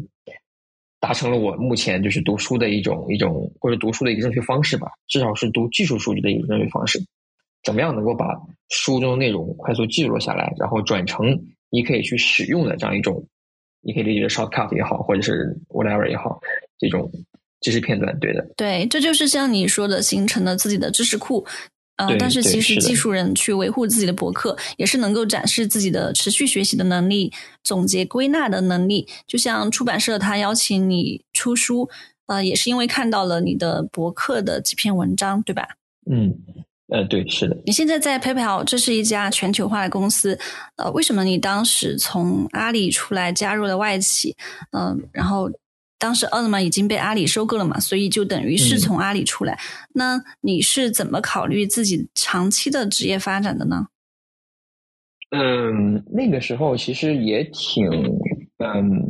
达成了我目前就是读书的一种一种或者读书的一个正确方式吧，至少是读技术数据的一个正确方式。怎么样能够把书中的内容快速记录下来，然后转成你可以去使用的这样一种，你可以理解 shortcut 也好，或者是 whatever 也好，这种知识片段，对的，对，这就是像你说的，形成了自己的知识库。呃，但是其实技术人去维护自己的博客，也是能够展示自己的持续学习的能力、总结归纳的能力。就像出版社他邀请你出书，呃，也是因为看到了你的博客的几篇文章，对吧？嗯，呃，对，是的。你现在在 PayPal，这是一家全球化的公司，呃，为什么你当时从阿里出来加入了外企？嗯，然后。当时饿了么已经被阿里收购了嘛，所以就等于是从阿里出来。那你是怎么考虑自己长期的职业发展的呢？嗯，那个时候其实也挺，嗯，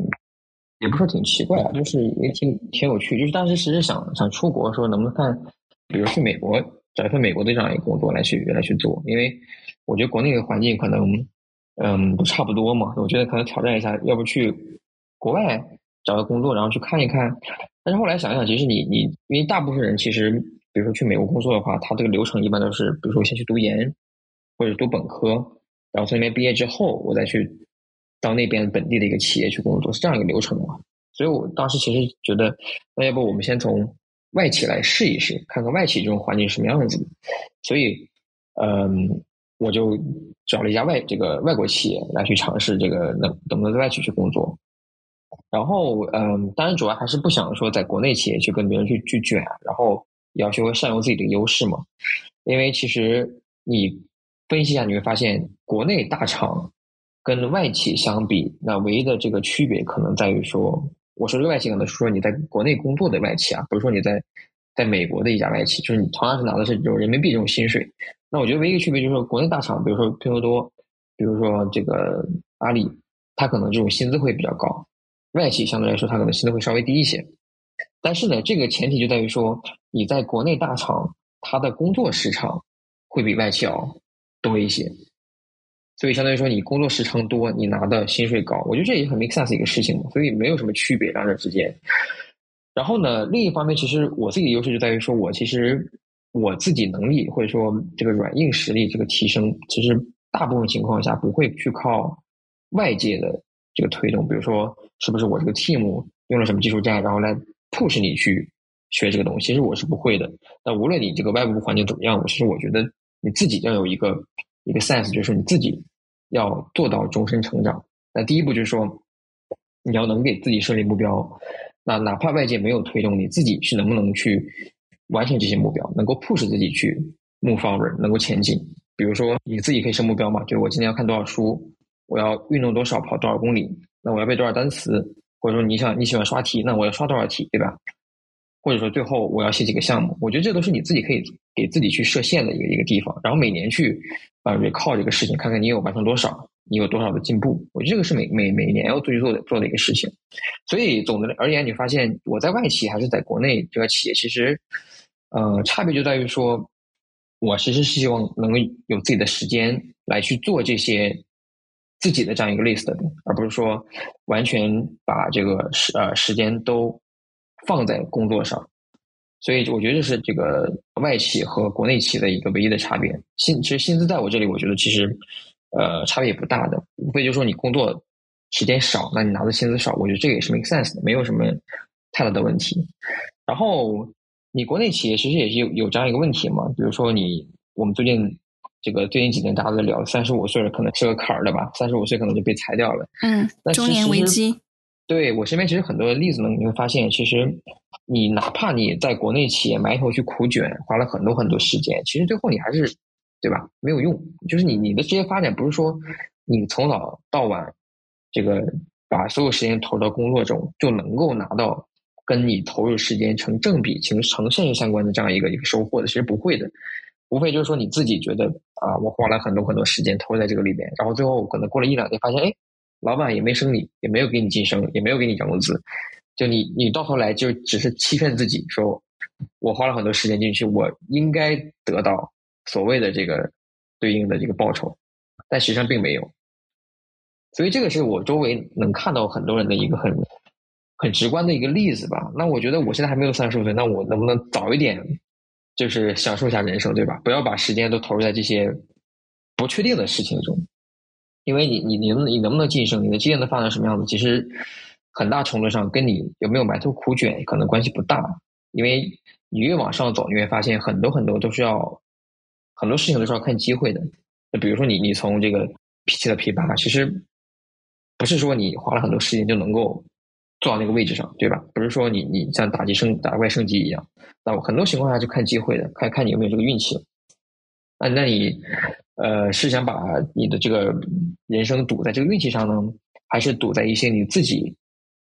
也不说挺奇怪啊，就是也挺挺有趣。就是当时其实想想出国，说能不能看，比如去美国找一份美国的这样一个工作来去来去做，因为我觉得国内的环境可能，嗯，都差不多嘛。我觉得可能挑战一下，要不去国外。找个工作，然后去看一看。但是后来想想，其实你你，因为大部分人其实，比如说去美国工作的话，他这个流程一般都是，比如说先去读研，或者读本科，然后从那边毕业之后，我再去到那边本地的一个企业去工作，是这样一个流程嘛？所以我当时其实觉得，那要不我们先从外企来试一试，看看外企这种环境是什么样子。所以，嗯，我就找了一家外这个外国企业来去尝试这个能能不能在外企去工作。然后，嗯，当然主要还是不想说在国内企业去跟别人去去卷，然后要学会善用自己的优势嘛。因为其实你分析一下，你会发现国内大厂跟外企相比，那唯一的这个区别可能在于说，我说这个外企可能是说你在国内工作的外企啊，比如说你在在美国的一家外企，就是你同样是拿的是这种人民币这种薪水。那我觉得唯一的区别就是说，国内大厂，比如说拼多多，比如说这个阿里，它可能这种薪资会比较高。外企相对来说，它可能薪资会稍微低一些，但是呢，这个前提就在于说，你在国内大厂，它的工作时长会比外企要多一些，所以相当于说你工作时长多，你拿的薪水高，我觉得这也很 make sense 一个事情嘛，所以没有什么区别两者之间。然后呢，另一方面，其实我自己的优势就在于说，我其实我自己能力或者说这个软硬实力这个提升，其实大部分情况下不会去靠外界的这个推动，比如说。是不是我这个 team 用了什么技术栈，然后来 push 你去学这个东西？其实我是不会的。那无论你这个外部环境怎么样，其实我觉得你自己要有一个一个 sense，就是你自己要做到终身成长。那第一步就是说，你要能给自己设立目标。那哪怕外界没有推动，你自己是能不能去完成这些目标，能够 push 自己去 move forward，能够前进。比如说你自己可以设目标嘛，就我今天要看多少书，我要运动多少，跑多少公里。那我要背多少单词，或者说你想你喜欢刷题，那我要刷多少题，对吧？或者说最后我要写几个项目，我觉得这都是你自己可以给自己去设限的一个一个地方。然后每年去啊 recall 这个事情，看看你有完成多少，你有多少的进步。我觉得这个是每每每年要去做的做的一个事情。所以总的而言，你发现我在外企还是在国内这个企业，其实呃差别就在于说，我其实是希望能够有自己的时间来去做这些。自己的这样一个 list 的，而不是说完全把这个时呃时间都放在工作上，所以我觉得这是这个外企和国内企的一个唯一的差别。薪其实薪资在我这里，我觉得其实呃差别也不大的，无非就是说你工作时间少，那你拿的薪资少，我觉得这个也是 make sense 的，没有什么太大的问题。然后你国内企业其实也是有有这样一个问题嘛，比如说你我们最近。这个最近几年大家都在聊，三十五岁可能是个坎儿的吧，三十五岁可能就被裁掉了。嗯，中年危机。对我身边其实很多例子呢，你会发现，其实你哪怕你在国内企业埋头去苦卷，花了很多很多时间，其实最后你还是对吧？没有用。就是你你的职业发展不是说你从早到晚这个把所有时间投到工作中就能够拿到跟你投入时间成正比、成成正相关的这样一个一个收获的，其实不会的。无非就是说你自己觉得啊，我花了很多很多时间投在这个里边，然后最后可能过了一两天，发现哎，老板也没升你，也没有给你晋升，也没有给你涨工资，就你你到头来就只是欺骗自己，说我花了很多时间进去，我应该得到所谓的这个对应的这个报酬，但实际上并没有。所以这个是我周围能看到很多人的一个很很直观的一个例子吧。那我觉得我现在还没有三十五岁，那我能不能早一点？就是享受一下人生，对吧？不要把时间都投入在这些不确定的事情中，因为你你你能你能不能晋升，你的职业能发展什么样子，其实很大程度上跟你有没有埋头苦卷可能关系不大，因为你越往上走，你会发现很多很多都是要很多事情都是要看机会的。就比如说你你从这个 P 七的 P 八，其实不是说你花了很多时间就能够坐到那个位置上，对吧？不是说你你像打击升打怪升级一样，那我很多情况下就看机会的，看看你有没有这个运气。那那你呃是想把你的这个人生赌在这个运气上呢，还是赌在一些你自己？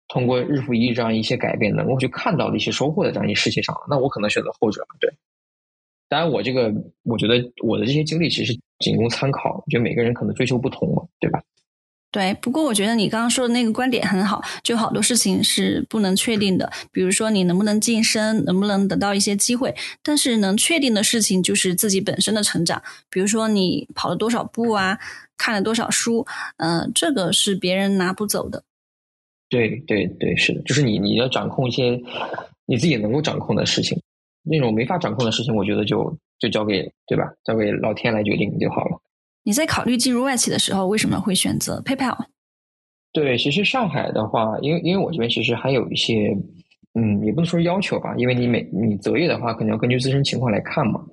通过日复一日这样一些改变，能够去看到的一些收获的这样一些事情上，那我可能选择后者。对，当然我这个我觉得我的这些经历其实仅供参考，我觉得每个人可能追求不同嘛，对吧？对，不过我觉得你刚刚说的那个观点很好，就好多事情是不能确定的，比如说你能不能晋升，能不能得到一些机会，但是能确定的事情就是自己本身的成长，比如说你跑了多少步啊，看了多少书，嗯，这个是别人拿不走的。对对对，是的，就是你你要掌控一些你自己能够掌控的事情，那种没法掌控的事情，我觉得就就交给对吧？交给老天来决定就好了。你在考虑进入外企的时候，为什么会选择 PayPal？对，其实上海的话，因为因为我这边其实还有一些，嗯，也不能说要求吧，因为你每你择业的话，肯定要根据自身情况来看嘛。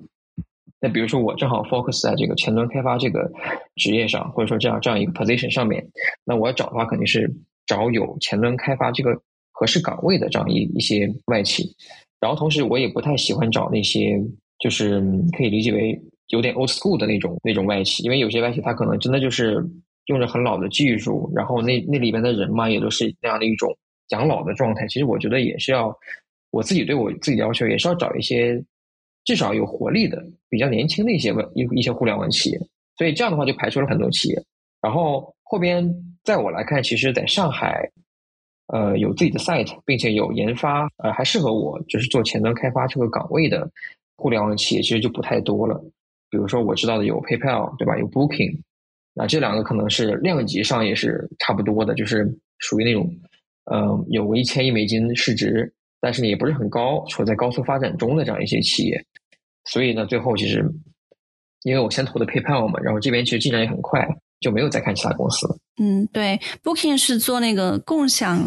那比如说我正好 focus 在这个前端开发这个职业上，或者说这样这样一个 position 上面，那我要找的话肯定是。找有前端开发这个合适岗位的这样一一些外企，然后同时我也不太喜欢找那些就是可以理解为有点 old school 的那种那种外企，因为有些外企它可能真的就是用着很老的技术，然后那那里边的人嘛也都是那样的一种养老的状态。其实我觉得也是要我自己对我自己的要求，也是要找一些至少有活力的、比较年轻的一些一一些互联网企业。所以这样的话就排除了很多企业，然后后边。在我来看，其实在上海，呃，有自己的 site，并且有研发，呃，还适合我就是做前端开发这个岗位的互联网企业，其实就不太多了。比如说我知道的有 PayPal，对吧？有 Booking，那这两个可能是量级上也是差不多的，就是属于那种，嗯，有个一千亿美金市值，但是呢也不是很高，处在高速发展中的这样一些企业。所以呢，最后其实因为我先投的 PayPal 嘛，然后这边其实进展也很快。就没有再看其他公司了。嗯，对，Booking 是做那个共享。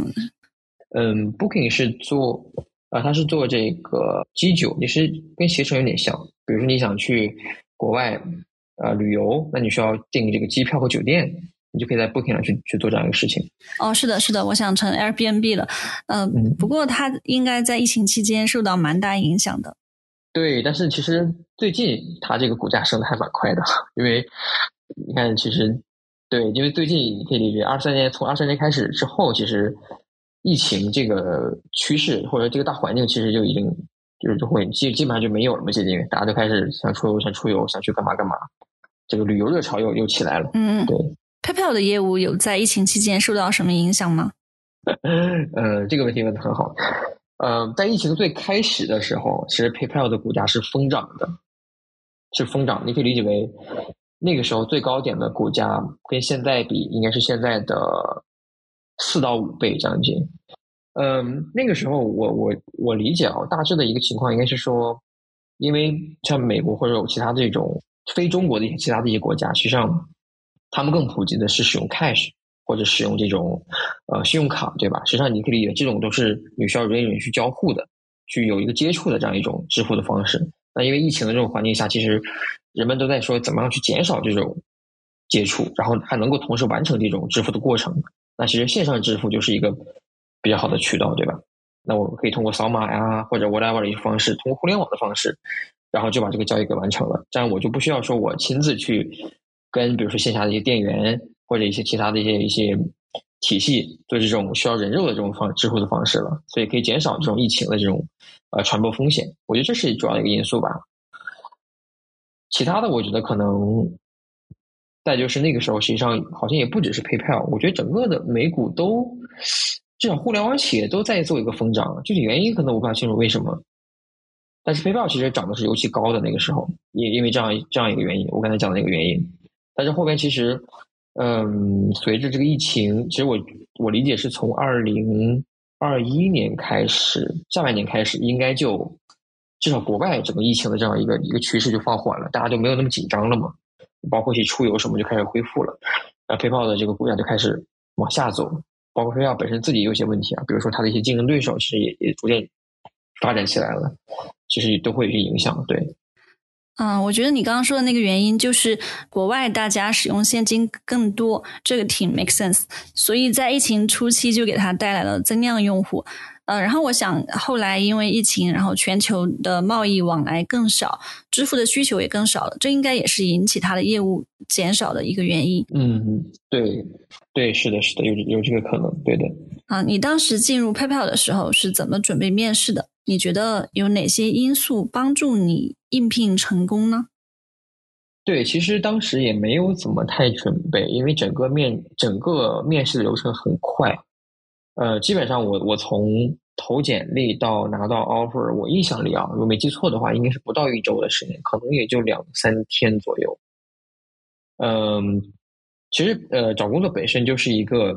嗯，Booking 是做啊，它是做这个机酒，也是跟携程有点像。比如说你想去国外呃旅游，那你需要订这个机票和酒店，你就可以在 Booking 上去去做这样一个事情。哦，是的，是的，我想成 Airbnb 了。嗯，不过它应该在疫情期间受到蛮大影响的。对，但是其实最近它这个股价升的还蛮快的，因为。你看，其实对，因为最近你可以理解，二三年从二三年开始之后，其实疫情这个趋势或者这个大环境，其实就已经就是就会基基本上就没有了嘛。最近大家都开始想出游，想出游，想去干嘛干嘛，这个旅游热潮又又起来了。嗯，对。PayPal 的业务有在疫情期间受到什么影响吗？<laughs> 呃，这个问题问的很好。呃，在疫情最开始的时候，其实 PayPal 的股价是疯涨的，是疯涨。你可以理解为。那个时候最高点的股价跟现在比，应该是现在的四到五倍将近。嗯，那个时候我我我理解啊，大致的一个情况应该是说，因为像美国或者有其他这种非中国的一些其他的一些国家，实际上他们更普及的是使用 cash 或者使用这种呃信用卡，对吧？实际上你可以理解，这种都是你需要人与人去交互的，去有一个接触的这样一种支付的方式。那因为疫情的这种环境下，其实。人们都在说怎么样去减少这种接触，然后还能够同时完成这种支付的过程。那其实线上支付就是一个比较好的渠道，对吧？那我们可以通过扫码呀，或者 whatever 的一些方式，通过互联网的方式，然后就把这个交易给完成了。这样我就不需要说我亲自去跟比如说线下的一些店员或者一些其他的一些一些体系做这种需要人肉的这种方支付的方式了。所以可以减少这种疫情的这种呃传播风险。我觉得这是主要的一个因素吧。其他的，我觉得可能，再就是那个时候，实际上好像也不只是 PayPal，我觉得整个的美股都，至少互联网企业都在做一个疯涨，具体原因可能我不太清楚为什么，但是 PayPal 其实涨的是尤其高的那个时候，因因为这样这样一个原因，我刚才讲的那个原因，但是后边其实，嗯，随着这个疫情，其实我我理解是从二零二一年开始，下半年开始应该就。至少国外整个疫情的这样一个一个趋势就放缓了，大家就没有那么紧张了嘛。包括一些出游什么就开始恢复了，那 PayPal 的这个股价就开始往下走。包括说要本身自己有些问题啊，比如说它的一些竞争对手其实也也逐渐发展起来了，其实都会有些影响。对，嗯，我觉得你刚刚说的那个原因就是国外大家使用现金更多，这个挺 make sense，所以在疫情初期就给它带来了增量用户。呃，然后我想后来因为疫情，然后全球的贸易往来更少，支付的需求也更少了，这应该也是引起它的业务减少的一个原因。嗯，对，对，是的，是的，有有这个可能，对的。啊，你当时进入 PayPal 的时候是怎么准备面试的？你觉得有哪些因素帮助你应聘成功呢？对，其实当时也没有怎么太准备，因为整个面整个面试的流程很快。呃，基本上我我从投简历到拿到 offer，我印象里啊，如果没记错的话，应该是不到一周的时间，可能也就两三天左右。嗯，其实呃，找工作本身就是一个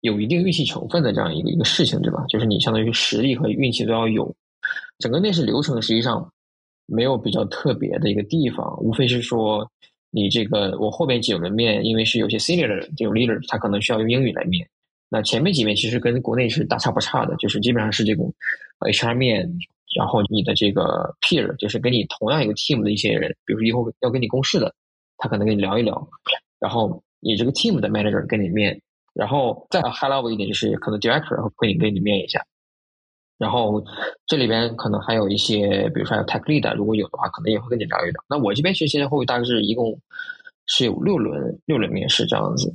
有一定运气成分的这样一个一个事情，对吧？就是你相当于实力和运气都要有。整个面试流程实际上没有比较特别的一个地方，无非是说你这个我后边几轮面，因为是有些 senior 的这种 leader，他可能需要用英语来面。那前面几面其实跟国内是大差不差的，就是基本上是这种 HR 面，然后你的这个 peer，就是跟你同样一个 team 的一些人，比如说以后要跟你共事的，他可能跟你聊一聊，然后你这个 team 的 manager 跟你面，然后再 high level 一点就是可能 director 会跟你面一下，然后这里边可能还有一些，比如说有 tech lead，如果有的话，可能也会跟你聊一聊。那我这边其实现在后后大概是一共是有六轮六轮面试这样子。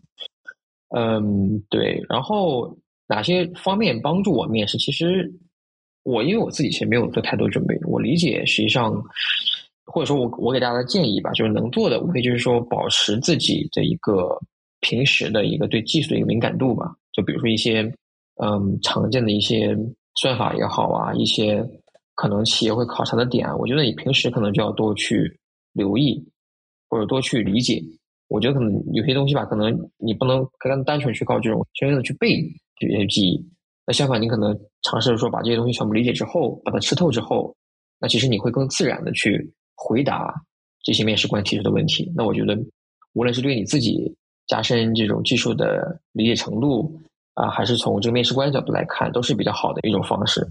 嗯，对。然后哪些方面帮助我面试？其实我因为我自己其实没有做太多准备。我理解，实际上或者说我我给大家的建议吧，就是能做的无非就是说保持自己的一个平时的一个对技术的一个敏感度吧。就比如说一些嗯常见的一些算法也好啊，一些可能企业会考察的点，我觉得你平时可能就要多去留意或者多去理解。我觉得可能有些东西吧，可能你不能刚单纯去靠这种全面的去背这些记忆。那相反，你可能尝试说把这些东西全部理解之后，把它吃透之后，那其实你会更自然的去回答这些面试官提出的问题。那我觉得，无论是对你自己加深这种技术的理解程度啊，还是从这个面试官角度来看，都是比较好的一种方式。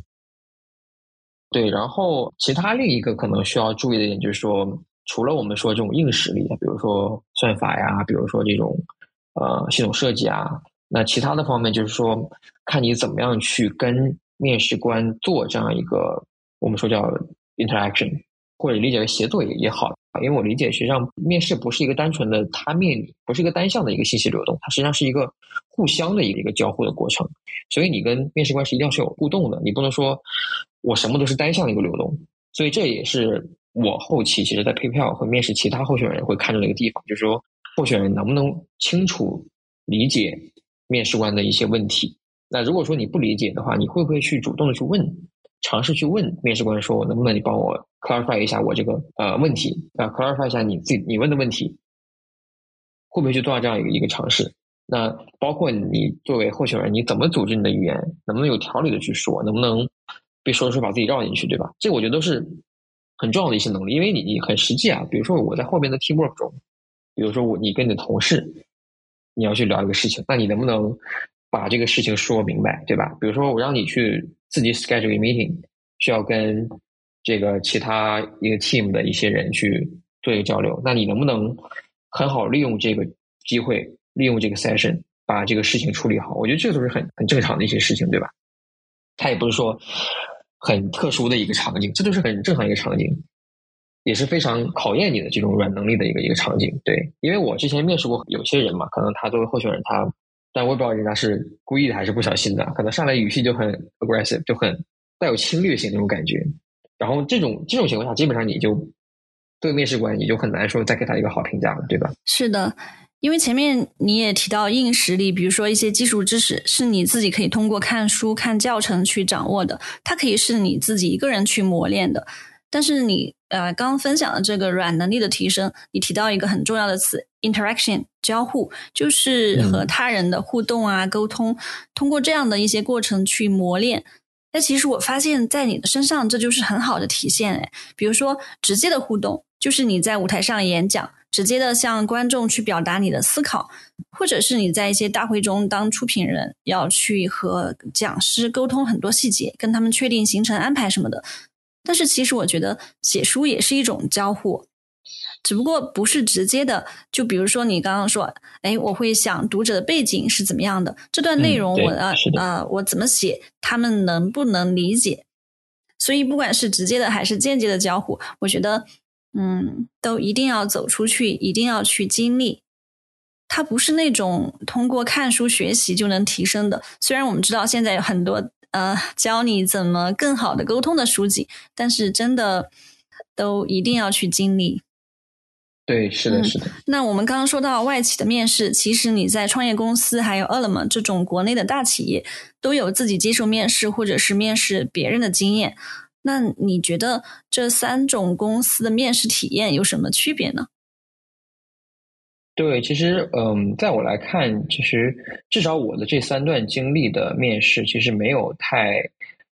对，然后其他另一个可能需要注意的点就是说。除了我们说这种硬实力，比如说算法呀，比如说这种呃系统设计啊，那其他的方面就是说，看你怎么样去跟面试官做这样一个我们说叫 interaction，或者理解为协作也也好因为我理解实际上面试不是一个单纯的他面你，不是一个单向的一个信息流动，它实际上是一个互相的一个一个交互的过程，所以你跟面试官是一定要是有互动的，你不能说我什么都是单向的一个流动，所以这也是。我后期其实，在配票和面试其他候选人会看重的一个地方，就是说，候选人能不能清楚理解面试官的一些问题。那如果说你不理解的话，你会不会去主动的去问，尝试去问面试官说我，能不能你帮我 clarify 一下我这个呃问题啊，clarify 一下你自己你问的问题，会不会去做到这样一个一个尝试？那包括你作为候选人，你怎么组织你的语言，能不能有条理的去说，能不能别说着说把自己绕进去，对吧？这我觉得都是。很重要的一些能力，因为你你很实际啊。比如说我在后边的 teamwork 中，比如说我你跟你的同事，你要去聊一个事情，那你能不能把这个事情说明白，对吧？比如说我让你去自己 schedule meeting，需要跟这个其他一个 team 的一些人去做一个交流，那你能不能很好利用这个机会，利用这个 session 把这个事情处理好？我觉得这个都是很很正常的一些事情，对吧？他也不是说。很特殊的一个场景，这都是很正常一个场景，也是非常考验你的这种软能力的一个一个场景。对，因为我之前面试过有些人嘛，可能他作为候选人，他，但我也不知道人家是故意的还是不小心的，可能上来语气就很 aggressive，就很带有侵略性那种感觉。然后这种这种情况下，基本上你就对面试官你就很难说再给他一个好评价了，对吧？是的。因为前面你也提到硬实力，比如说一些基础知识是你自己可以通过看书、看教程去掌握的，它可以是你自己一个人去磨练的。但是你呃刚刚分享的这个软能力的提升，你提到一个很重要的词 interaction 交互，就是和他人的互动啊、沟通，通过这样的一些过程去磨练。那其实我发现在你的身上这就是很好的体现诶，比如说直接的互动。就是你在舞台上演讲，直接的向观众去表达你的思考，或者是你在一些大会中当出品人，要去和讲师沟通很多细节，跟他们确定行程安排什么的。但是其实我觉得写书也是一种交互，只不过不是直接的。就比如说你刚刚说，哎，我会想读者的背景是怎么样的，这段内容我呃呃我怎么写，他们能不能理解？所以不管是直接的还是间接的交互，我觉得。嗯，都一定要走出去，一定要去经历。它不是那种通过看书学习就能提升的。虽然我们知道现在有很多呃教你怎么更好的沟通的书籍，但是真的都一定要去经历。对，是的，是的。那我们刚刚说到外企的面试，其实你在创业公司还有 Element 这种国内的大企业，都有自己接受面试或者是面试别人的经验。那你觉得这三种公司的面试体验有什么区别呢？对，其实，嗯，在我来看，其实至少我的这三段经历的面试，其实没有太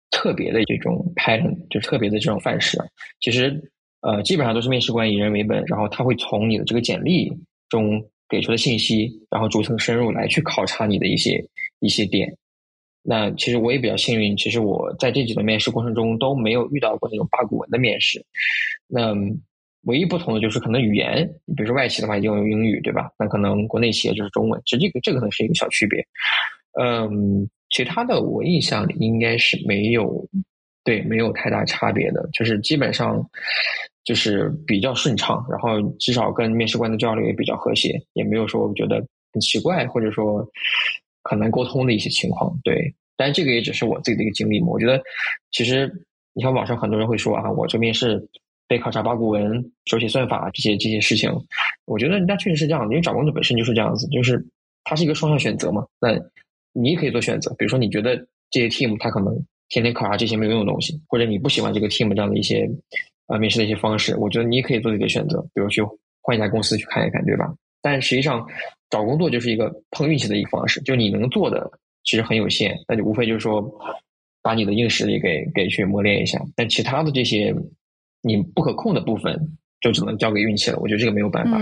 特别的这种 pattern，就特别的这种范式。其实，呃，基本上都是面试官以人为本，然后他会从你的这个简历中给出的信息，然后逐层深入来去考察你的一些一些点。那其实我也比较幸运，其实我在这几轮面试过程中都没有遇到过那种八股文的面试。那唯一不同的就是可能语言，比如说外企的话一定用英语，对吧？那可能国内企业就是中文，其实这个这个可能是一个小区别。嗯，其他的我印象里应该是没有，对，没有太大差别的，就是基本上就是比较顺畅，然后至少跟面试官的交流也比较和谐，也没有说我觉得很奇怪，或者说。很难沟通的一些情况，对，但这个也只是我自己的一个经历嘛。我觉得，其实你看网上很多人会说啊，我这面试被考察八股文、手写算法这些这些事情，我觉得那确实是这样的，因为找工作本身就是这样子，就是它是一个双向选择嘛。那你也可以做选择，比如说你觉得这些 team 它可能天天考察这些没有用的东西，或者你不喜欢这个 team 这样的一些啊面试的一些方式，我觉得你也可以做自己的选择，比如去换一家公司去看一看，对吧？但实际上。找工作就是一个碰运气的一个方式，就你能做的其实很有限，那就无非就是说把你的硬实力给给去磨练一下，但其他的这些你不可控的部分就只能交给运气了。我觉得这个没有办法。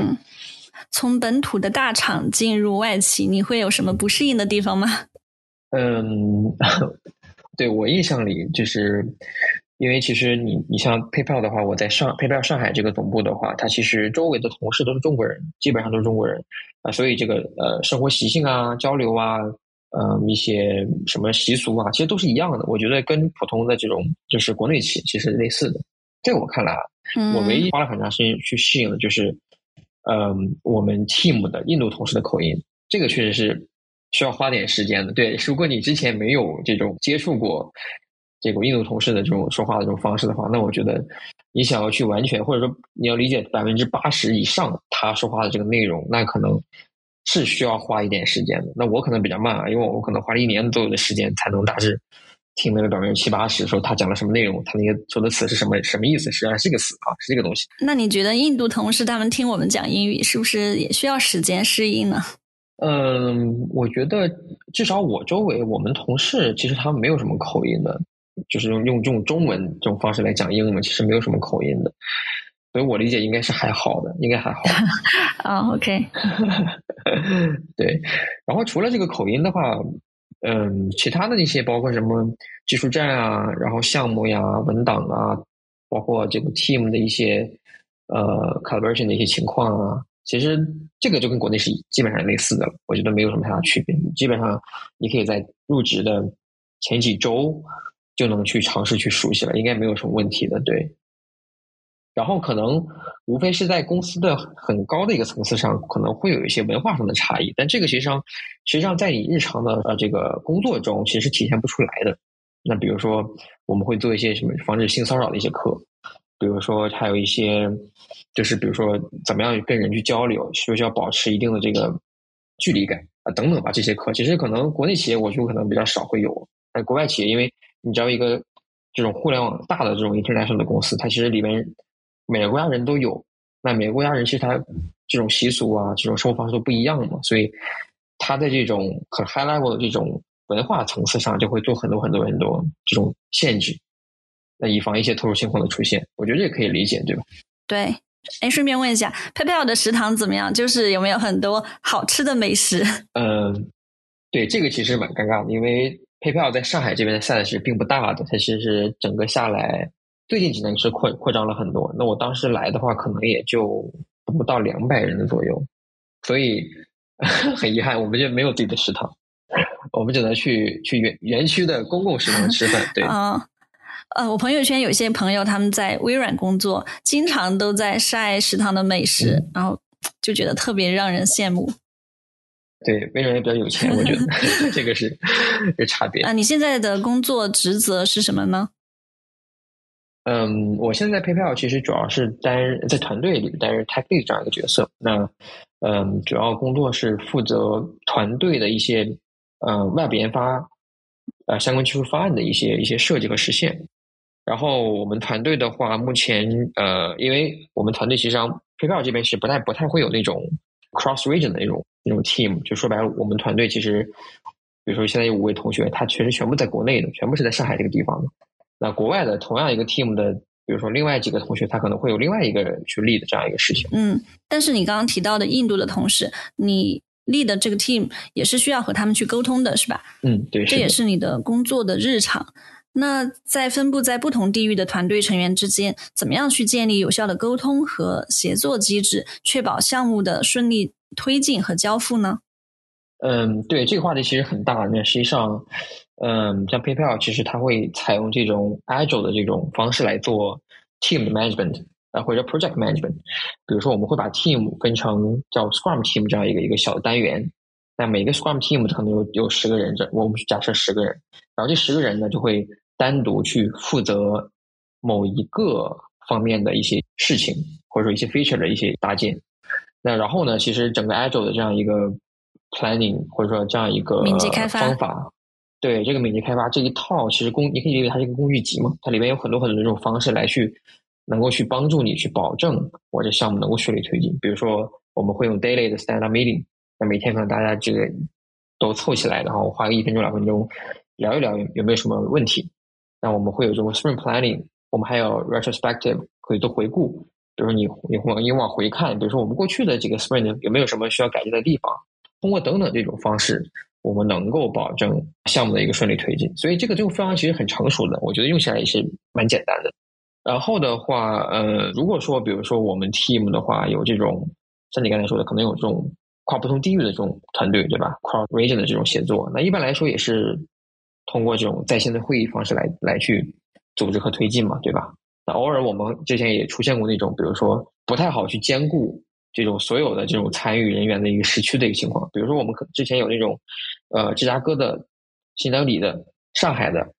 从本土的大厂进入外企，你会有什么不适应的地方吗？嗯，<laughs> 对我印象里就是。因为其实你你像 PayPal 的话，我在上 PayPal 上海这个总部的话，它其实周围的同事都是中国人，基本上都是中国人啊，所以这个呃生活习性啊、交流啊、呃一些什么习俗啊，其实都是一样的。我觉得跟普通的这种就是国内企其实类似的。在我看来啊，我唯一花了很长时间去适应的就是，嗯，我们 team 的印度同事的口音，这个确实是需要花点时间的。对，如果你之前没有这种接触过。这个印度同事的这种说话的这种方式的话，那我觉得你想要去完全，或者说你要理解百分之八十以上他说话的这个内容，那可能是需要花一点时间的。那我可能比较慢啊，因为我可能花了一年左右的时间才能大致听那个百分之七八十，说他讲了什么内容，他那个说的词是什么什么意思，实际上是一个词啊，是这个东西。那你觉得印度同事他们听我们讲英语，是不是也需要时间适应呢？嗯，我觉得至少我周围我们同事其实他们没有什么口音的。就是用用这种中文这种方式来讲英文，其实没有什么口音的，所以我理解应该是还好的，应该还好。<laughs> 啊，OK。<laughs> 对，然后除了这个口音的话，嗯，其他的那些包括什么技术站啊，然后项目呀、文档啊，包括这个 team 的一些呃 collaboration 的一些情况啊，其实这个就跟国内是基本上类似的了，我觉得没有什么太大区别。基本上你可以在入职的前几周。就能去尝试去熟悉了，应该没有什么问题的。对，然后可能无非是在公司的很高的一个层次上，可能会有一些文化上的差异，但这个实际上实际上在你日常的呃这个工作中，其实体现不出来的。那比如说，我们会做一些什么防止性骚扰的一些课，比如说还有一些就是比如说怎么样跟人去交流，需不需要保持一定的这个距离感啊等等吧。这些课其实可能国内企业我就可能比较少会有，但国外企业因为你知道一个这种互联网大的这种 international 的公司，它其实里面每个国家人都有。那每个国家人其实他这种习俗啊，这种生活方式都不一样嘛，所以他在这种很 high level 的这种文化层次上，就会做很多很多很多这种限制，那以防一些特殊情况的出现。我觉得这也可以理解，对吧？对，哎，顺便问一下，PayPal 的食堂怎么样？就是有没有很多好吃的美食？嗯，对，这个其实蛮尴尬的，因为 PayPal 在上海这边的 size 是并不大的，它其实整个下来最近几年是扩扩张了很多。那我当时来的话，可能也就不到两百人的左右，所以 <laughs> 很遗憾，我们就没有自己的食堂，我们只能去去园园区的公共食堂吃饭。对啊。<laughs> 呃，我朋友圈有些朋友，他们在微软工作，经常都在晒食堂的美食，然后就觉得特别让人羡慕。对，微软也比较有钱，我觉得 <laughs> 这个是有差别。啊，你现在的工作职责是什么呢？嗯，我现在 PayPal 其实主要是担任在团队里担任 Tech Lead 这样一个角色。那嗯，主要工作是负责团队的一些呃外部研发呃相关技术方案的一些一些设计和实现。然后我们团队的话，目前呃，因为我们团队实际上 PayPal 这边是不太不太会有那种 cross region 的那种那种 team，就说白了，我们团队其实，比如说现在有五位同学，他确实全部在国内的，全部是在上海这个地方的。那国外的同样一个 team 的，比如说另外几个同学，他可能会有另外一个人去 lead 这样一个事情。嗯，但是你刚刚提到的印度的同事，你 lead 的这个 team 也是需要和他们去沟通的，是吧？嗯，对，这也是你的工作的日常。那在分布在不同地域的团队成员之间，怎么样去建立有效的沟通和协作机制，确保项目的顺利推进和交付呢？嗯，对，这个话题其实很大。那实际上，嗯，像 PayPal 其实它会采用这种 Agile 的这种方式来做 Team 的 Management 啊，或者 Project Management。比如说，我们会把 Team 分成叫 Scrum Team 这样一个一个小单元。那每个 Scrum Team 可能有有十个人，这我们假设十个人，然后这十个人呢就会。单独去负责某一个方面的一些事情，或者说一些 feature 的一些搭建。那然后呢，其实整个 Agile 的这样一个 planning，或者说这样一个方法，对这个敏捷开发这一套，其实工你可以理解它是一个工具集嘛，它里面有很多很多这种方式来去能够去帮助你去保证我这项目能够顺利推进。比如说，我们会用 daily 的 stand up meeting，那每天可能大家这个都凑起来，然后花个一分钟两分钟聊一聊有有没有什么问题。那我们会有这种 sprint planning，我们还有 retrospective，可以做回顾。比如你你往你往回看，比如说我们过去的几个 sprint 有没有什么需要改进的地方？通过等等这种方式，我们能够保证项目的一个顺利推进。所以这个这个方案其实很成熟的，我觉得用起来也是蛮简单的。然后的话，呃，如果说比如说我们 team 的话，有这种像你刚才说的，可能有这种跨不同地域的这种团队，对吧？cross region 的这种协作，那一般来说也是。通过这种在线的会议方式来来去组织和推进嘛，对吧？那偶尔我们之前也出现过那种，比如说不太好去兼顾这种所有的这种参与人员的一个时区的一个情况。比如说我们可之前有那种，呃，芝加哥的、新德里的、上海的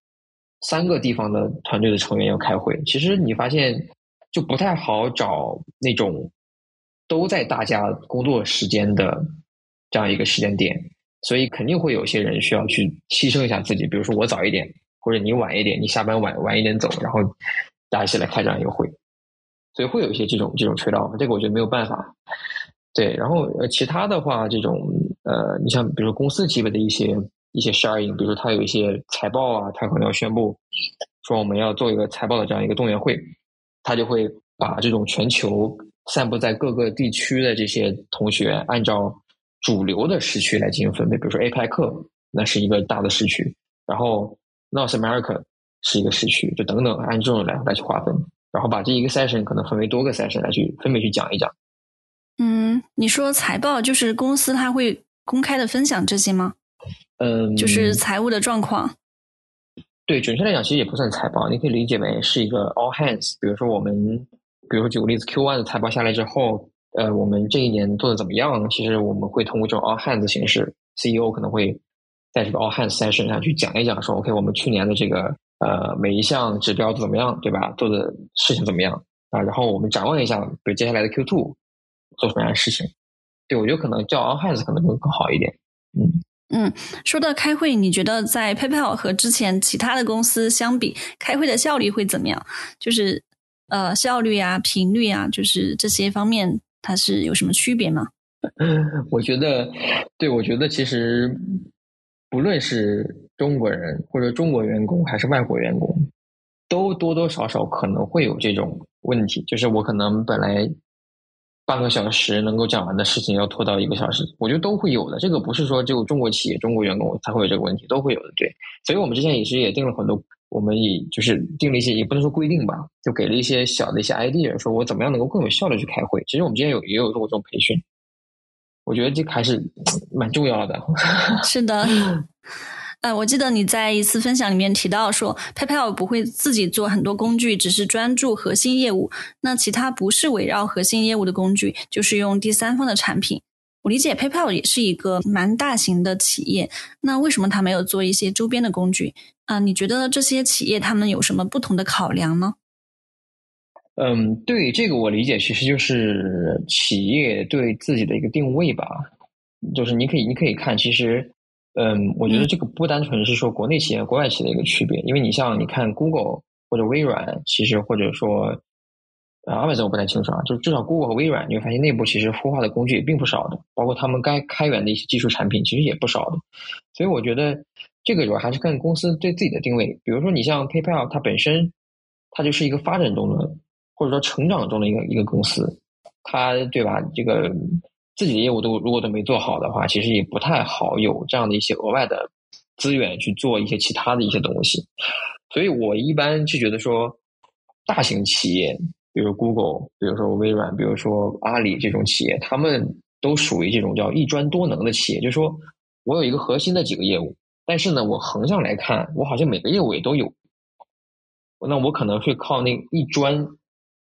三个地方的团队的成员要开会，其实你发现就不太好找那种都在大家工作时间的这样一个时间点。所以肯定会有些人需要去牺牲一下自己，比如说我早一点，或者你晚一点，你下班晚晚一点走，然后大家一起来开这样一个会。所以会有一些这种这种渠道，这个我觉得没有办法。对，然后呃，其他的话，这种呃，你像比如说公司级别的一些一些 sharing，比如说他有一些财报啊，他可能要宣布说我们要做一个财报的这样一个动员会，他就会把这种全球散布在各个地区的这些同学按照。主流的时区来进行分配，比如说 APEC 那是一个大的时区，然后 North America 是一个时区，就等等按这种来来去划分，然后把这一个 session 可能分为多个 session 来去分别去讲一讲。嗯，你说财报就是公司它会公开的分享这些吗？嗯，就是财务的状况。对，准确来讲，其实也不算财报，你可以理解为是一个 all hands。比如说我们，比如说举个例子，Q one 的财报下来之后。呃，我们这一年做的怎么样？其实我们会通过这种 all hands 形式，CEO 可能会在这个 all hands session 上去讲一讲，说 OK，我们去年的这个呃每一项指标怎么样，对吧？做的事情怎么样啊？然后我们展望一下，比如接下来的 Q two 做什么样的事情？对我觉得可能叫 On Hands 可能会更好一点。嗯嗯，说到开会，你觉得在 PayPal 和之前其他的公司相比，开会的效率会怎么样？就是呃效率啊、频率啊，就是这些方面。它是有什么区别吗？<laughs> 我觉得，对我觉得其实不论是中国人或者中国员工还是外国员工，都多多少少可能会有这种问题。就是我可能本来半个小时能够讲完的事情要拖到一个小时，我觉得都会有的。这个不是说只有中国企业、中国员工才会有这个问题，都会有的。对，所以我们之前也是也定了很多，我们也就是定了一些，也不能说规定吧，就给了一些小的一些 idea，说我怎么样能够更有效的去开会。其实我们之前有也有做过这种培训，我觉得这还是蛮重要的。<laughs> 是的。呃，我记得你在一次分享里面提到说，PayPal 不会自己做很多工具，只是专注核心业务。那其他不是围绕核心业务的工具，就是用第三方的产品。我理解 PayPal 也是一个蛮大型的企业，那为什么他没有做一些周边的工具？啊，你觉得这些企业他们有什么不同的考量呢？嗯，对这个我理解，其实就是企业对自己的一个定位吧。就是你可以，你可以看，其实。嗯，我觉得这个不单纯是说国内企业、国外企业的一个区别，因为你像你看 Google 或者微软，其实或者说啊阿 m a 我不太清楚啊，就至少 Google 和微软，你会发现内部其实孵化的工具也并不少的，包括他们该开源的一些技术产品，其实也不少的。所以我觉得这个主要还是看公司对自己的定位。比如说你像 PayPal，它本身它就是一个发展中的或者说成长中的一个一个公司，它对吧？这个。自己的业务都如果都没做好的话，其实也不太好有这样的一些额外的资源去做一些其他的一些东西。所以我一般就觉得说，大型企业，比如 Google，比如说微软，比如说阿里这种企业，他们都属于这种叫一专多能的企业。就是说我有一个核心的几个业务，但是呢，我横向来看，我好像每个业务也都有。那我可能会靠那一专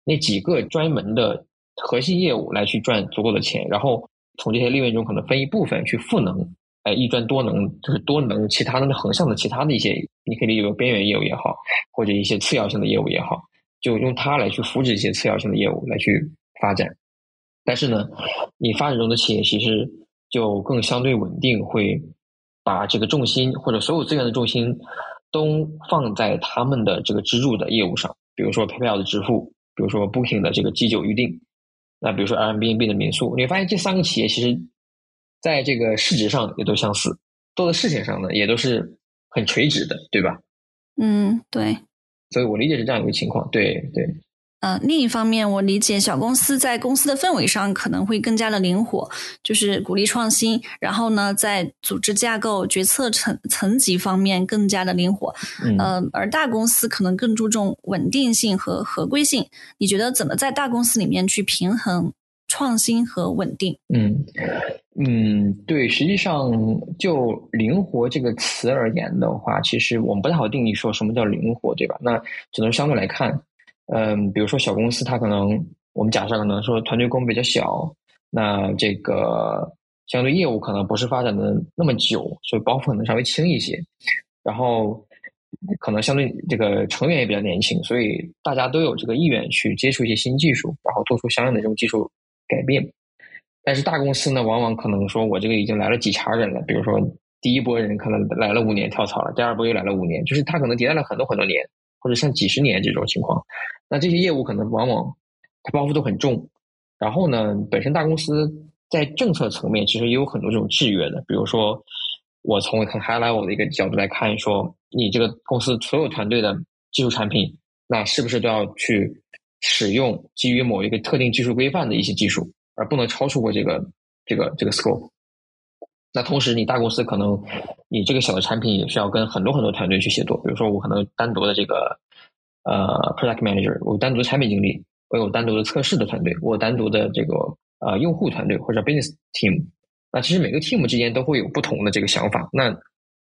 那几个专门的。核心业务来去赚足够的钱，然后从这些利润中可能分一部分去赋能，哎，一专多能就是多能其他的横向的其他的一些，你可以理解为边缘业务也好，或者一些次要性的业务也好，就用它来去扶持一些次要性的业务来去发展。但是呢，你发展中的企业其实就更相对稳定，会把这个重心或者所有资源的重心都放在他们的这个支柱的业务上，比如说 PayPal 的支付，比如说 Booking 的这个机酒预订。那比如说 Airbnb 的民宿，你会发现这三个企业其实在这个市值上也都相似，做的事情上呢也都是很垂直的，对吧？嗯，对。所以我理解是这样一个情况，对对。呃，另一方面，我理解小公司在公司的氛围上可能会更加的灵活，就是鼓励创新。然后呢，在组织架构、决策层层级方面更加的灵活。嗯，而大公司可能更注重稳定性和合规性。你觉得怎么在大公司里面去平衡创新和稳定？嗯嗯，对，实际上就灵活这个词而言的话，其实我们不太好定义说什么叫灵活，对吧？那只能相对来看。嗯，比如说小公司，它可能我们假设可能说团队规模比较小，那这个相对业务可能不是发展的那么久，所以包袱可能稍微轻一些。然后可能相对这个成员也比较年轻，所以大家都有这个意愿去接触一些新技术，然后做出相应的这种技术改变。但是大公司呢，往往可能说我这个已经来了几茬人了，比如说第一波人可能来了五年跳槽了，第二波又来了五年，就是他可能迭代了很多很多年。或者像几十年这种情况，那这些业务可能往往它包袱都很重。然后呢，本身大公司在政策层面其实也有很多这种制约的。比如说，我从很 high level 的一个角度来看，说你这个公司所有团队的技术产品，那是不是都要去使用基于某一个特定技术规范的一些技术，而不能超出过这个这个这个 scope。那同时，你大公司可能你这个小的产品也需要跟很多很多团队去协作。比如说，我可能单独的这个呃 product manager，我单独的产品经理，我有单独的测试的团队，我单独的这个呃用户团队或者 business team。那其实每个 team 之间都会有不同的这个想法，那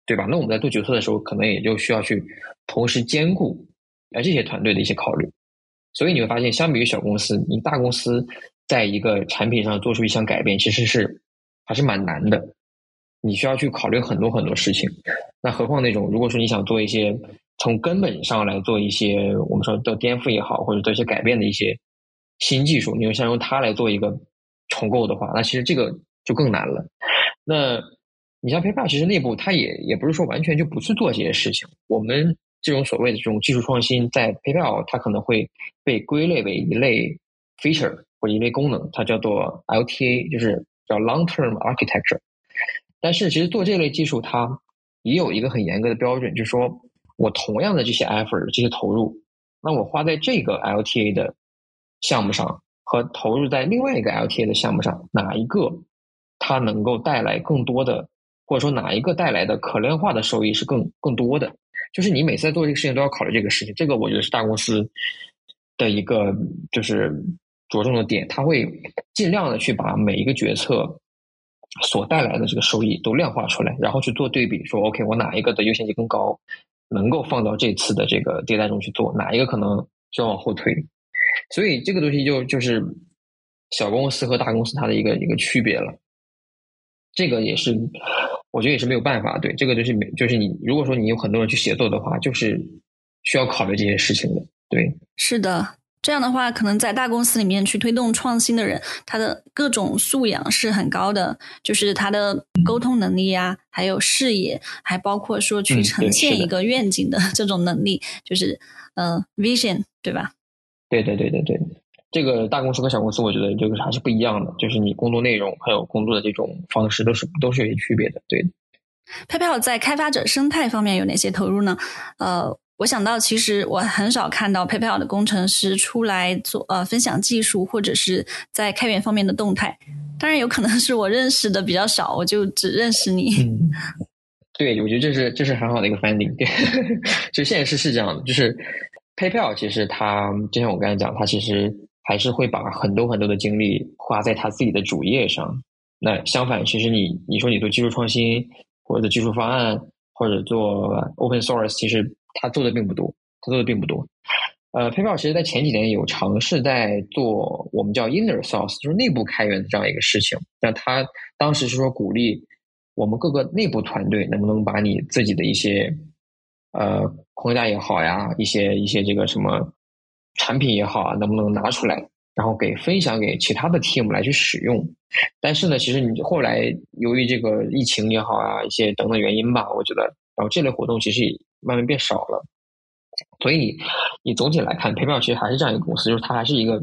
对吧？那我们在做决策的时候，可能也就需要去同时兼顾呃这些团队的一些考虑。所以你会发现，相比于小公司，你大公司在一个产品上做出一项改变，其实是还是蛮难的。你需要去考虑很多很多事情，那何况那种如果说你想做一些从根本上来做一些我们说的颠覆也好，或者做一些改变的一些新技术，你又想用它来做一个重构的话，那其实这个就更难了。那你像 PayPal，其实内部它也也不是说完全就不去做这些事情。我们这种所谓的这种技术创新，在 PayPal 它可能会被归类为一类 feature 或者一类功能，它叫做 LTA，就是叫 long term architecture。但是其实做这类技术，它也有一个很严格的标准，就是说我同样的这些 effort、这些投入，那我花在这个 LTA 的项目上和投入在另外一个 LTA 的项目上，哪一个它能够带来更多的，或者说哪一个带来的可量化的收益是更更多的？就是你每次在做这个事情都要考虑这个事情。这个我觉得是大公司的一个就是着重的点，他会尽量的去把每一个决策所带来的这个收益都量化出来，然后去做对比，说 OK，我哪一个的优先级更高，能够放到这次的这个迭代中去做，哪一个可能就要往后推。所以这个东西就就是小公司和大公司它的一个一个区别了，这个也是我觉得也是没有办法，对这个就是没就是你如果说你有很多人去协作的话，就是需要考虑这些事情的，对，是的，这样的话可能在大公司里面去推动创新的人，他的各种素养是很高的，就是他的沟通能力呀，还有视野，还包括说去呈现一个愿景的 <laughs> 这种能力，就是嗯，vision，对吧？对对对对对，这个大公司和小公司，我觉得这个还是不一样的，就是你工作内容还有工作的这种方式都是都是有些区别的。对，PayPal 在开发者生态方面有哪些投入呢？呃，我想到其实我很少看到 PayPal 的工程师出来做呃分享技术或者是在开源方面的动态，当然有可能是我认识的比较少，我就只认识你。嗯，对，我觉得这是这是很好的一个 finding。对，<laughs> 就现在是这样的，就是。PayPal 其实它就像我刚才讲，它其实还是会把很多很多的精力花在它自己的主页上。那相反，其实你你说你做技术创新，或者技术方案，或者做 Open Source，其实他做的并不多，他做的并不多。呃，PayPal 其实在前几年有尝试在做我们叫 Inner Source，就是内部开源的这样一个事情。但他当时是说鼓励我们各个内部团队能不能把你自己的一些呃。框架也好呀，一些一些这个什么产品也好啊，能不能拿出来，然后给分享给其他的 team 来去使用？但是呢，其实你后来由于这个疫情也好啊，一些等等原因吧，我觉得，然后这类活动其实也慢慢变少了。所以你总体来看，PayPal 其实还是这样一个公司，就是它还是一个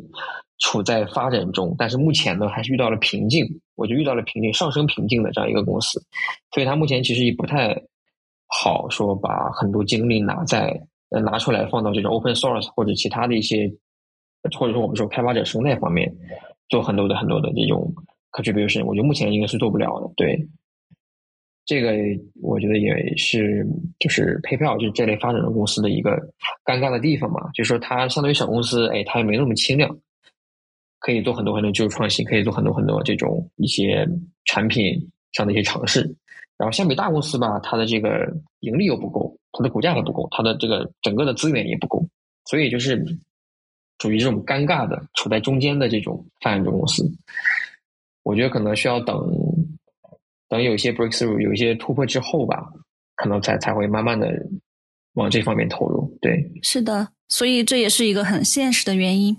处在发展中，但是目前呢，还是遇到了瓶颈，我就遇到了瓶颈，上升瓶颈的这样一个公司，所以它目前其实也不太。好说，把很多精力拿在拿出来放到这种 open source 或者其他的一些，或者说我们说开发者生态方面，做很多的很多的这种 contribution，我觉得目前应该是做不了的。对，这个我觉得也是就是 PayPal 就是这类发展的公司的一个尴尬的地方嘛，就是说它相对于小公司，哎，它也没那么轻量，可以做很多很多技术创新，可以做很多很多这种一些产品上的一些尝试。然后相比大公司吧，它的这个盈利又不够，它的股价还不够，它的这个整个的资源也不够，所以就是属于这种尴尬的处在中间的这种发展中公司。我觉得可能需要等等有一些 breakthrough，有一些突破之后吧，可能才才会慢慢的往这方面投入。对，是的，所以这也是一个很现实的原因。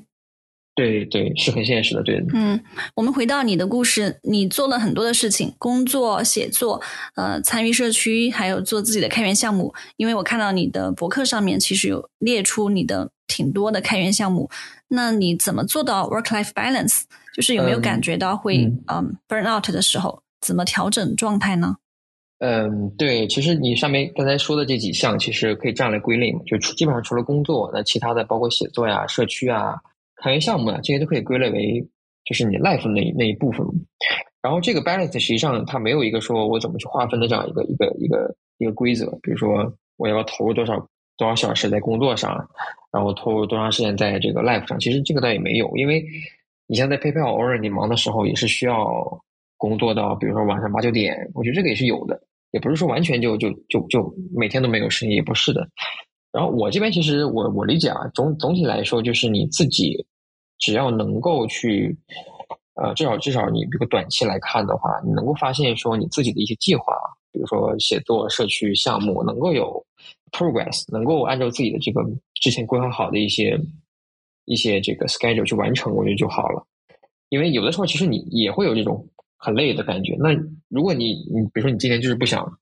对对，是很现实的，对。嗯，我们回到你的故事，你做了很多的事情，工作、写作，呃，参与社区，还有做自己的开源项目。因为我看到你的博客上面其实有列出你的挺多的开源项目。那你怎么做到 work-life balance？就是有没有感觉到会嗯 burn out 的时候，怎么调整状态呢？嗯，对，其实你上面刚才说的这几项，其实可以这样来归类嘛，就基本上除了工作，那其他的包括写作呀、社区啊。开源项目啊，这些都可以归类为就是你 life 那那一部分。然后这个 balance 实际上它没有一个说我怎么去划分的这样一个一个一个一个规则。比如说我要投入多少多少小时在工作上，然后投入多长时间在这个 life 上，其实这个倒也没有。因为你像在 PayPal 偶尔你忙的时候也是需要工作到，比如说晚上八九点，我觉得这个也是有的，也不是说完全就就就就每天都没有生意，也不是的。然后我这边其实我我理解啊，总总体来说就是你自己。只要能够去，呃，至少至少你比如短期来看的话，你能够发现说你自己的一些计划，比如说写作、社区项目，能够有 progress，能够按照自己的这个之前规划好的一些一些这个 schedule 去完成，我觉得就好了。因为有的时候其实你也会有这种很累的感觉。那如果你你比如说你今天就是不想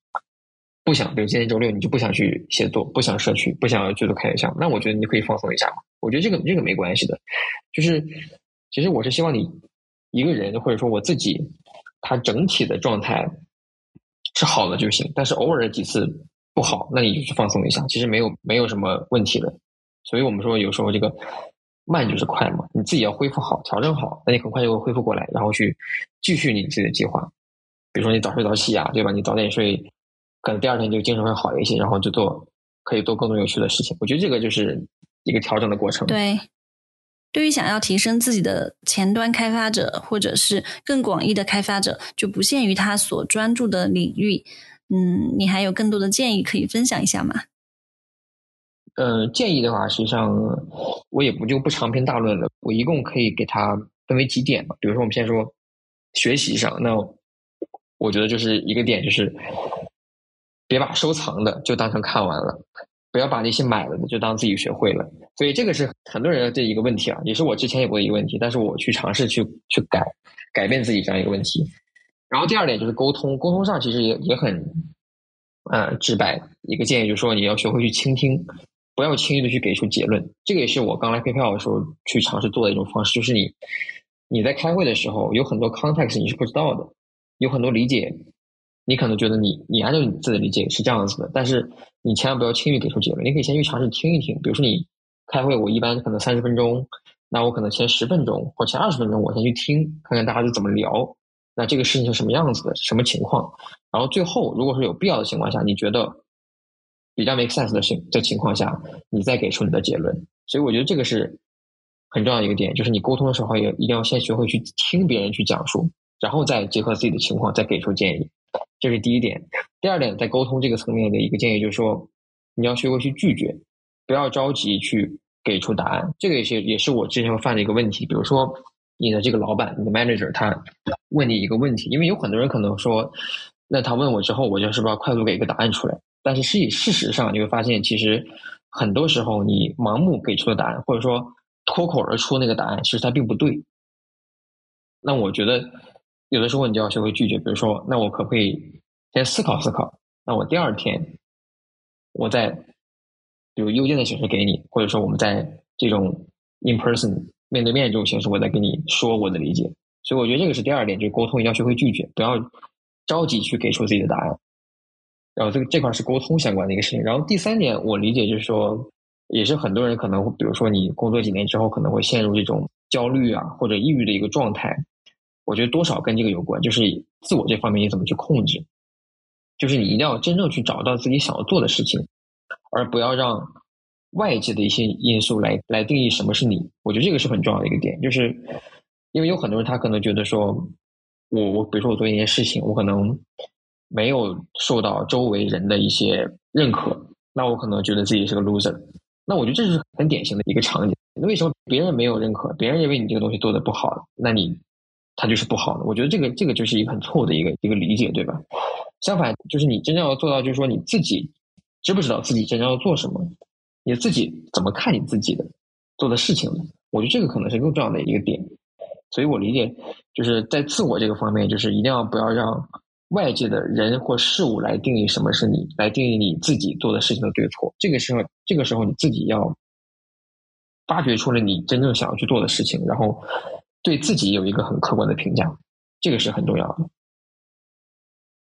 不想，比如今天周六你就不想去写作，不想社区，不想要去做开源项目，那我觉得你可以放松一下嘛。我觉得这个这个没关系的，就是其实我是希望你一个人或者说我自己，他整体的状态是好的就行。但是偶尔几次不好，那你就去放松一下，其实没有没有什么问题的。所以我们说有时候这个慢就是快嘛，你自己要恢复好、调整好，那你很快就会恢复过来，然后去继续你自己的计划。比如说你早睡早起啊，对吧？你早点睡，可能第二天就精神会好一些，然后就做可以做更多有趣的事情。我觉得这个就是一个调整的过程。对。对于想要提升自己的前端开发者，或者是更广义的开发者，就不限于他所专注的领域。嗯，你还有更多的建议可以分享一下吗？呃，建议的话，实际上我也不就不长篇大论了。我一共可以给他分为几点吧。比如说，我们先说学习上，那我觉得就是一个点，就是别把收藏的就当成看完了。不要把那些买了的就当自己学会了，所以这个是很多人的这一个问题啊，也是我之前有过一个问题，但是我去尝试去去改改变自己这样一个问题。然后第二点就是沟通，沟通上其实也也很，嗯，直白一个建议就是说你要学会去倾听，不要轻易的去给出结论。这个也是我刚来 PayPal 的时候去尝试做的一种方式，就是你你在开会的时候有很多 context 你是不知道的，有很多理解。你可能觉得你你按照你自己的理解是这样子的，但是你千万不要轻易给出结论。你可以先去尝试听一听，比如说你开会，我一般可能三十分钟，那我可能前十分钟或前二十分钟，我先去听，看看大家是怎么聊，那这个事情是什么样子的，什么情况。然后最后，如果说有必要的情况下，你觉得比较 make sense 的情的情况下，你再给出你的结论。所以我觉得这个是很重要的一个点，就是你沟通的时候也一定要先学会去听别人去讲述，然后再结合自己的情况再给出建议。这是第一点，第二点，在沟通这个层面的一个建议就是说，你要学会去拒绝，不要着急去给出答案。这个也是也是我之前犯的一个问题。比如说，你的这个老板，你的 manager，他问你一个问题，因为有很多人可能说，那他问我之后，我就是不是要快速给一个答案出来？但是事事实上，你会发现，其实很多时候你盲目给出的答案，或者说脱口而出那个答案，其实它并不对。那我觉得。有的时候你就要学会拒绝，比如说，那我可不可以先思考思考？那我第二天，我再比如邮件的形式给你，或者说我们在这种 in person 面对面这种形式，我再跟你说我的理解。所以我觉得这个是第二点，就是沟通一定要学会拒绝，不要着急去给出自己的答案。然后这个这块是沟通相关的一个事情。然后第三点，我理解就是说，也是很多人可能，比如说你工作几年之后，可能会陷入这种焦虑啊或者抑郁的一个状态。我觉得多少跟这个有关，就是自我这方面你怎么去控制，就是你一定要真正去找到自己想要做的事情，而不要让外界的一些因素来来定义什么是你。我觉得这个是很重要的一个点，就是因为有很多人他可能觉得说，我我比如说我做一件事情，我可能没有受到周围人的一些认可，那我可能觉得自己是个 loser。那我觉得这是很典型的一个场景。那为什么别人没有认可，别人认为你这个东西做的不好，那你？它就是不好的，我觉得这个这个就是一个很错误的一个一个理解，对吧？相反，就是你真正要做到，就是说你自己知不知道自己真正要做什么，你自己怎么看你自己的做的事情的？我觉得这个可能是更重要的一个点。所以我理解，就是在自我这个方面，就是一定要不要让外界的人或事物来定义什么是你，来定义你自己做的事情的对错。这个时候，这个时候你自己要发掘出了你真正想要去做的事情，然后。对自己有一个很客观的评价，这个是很重要的。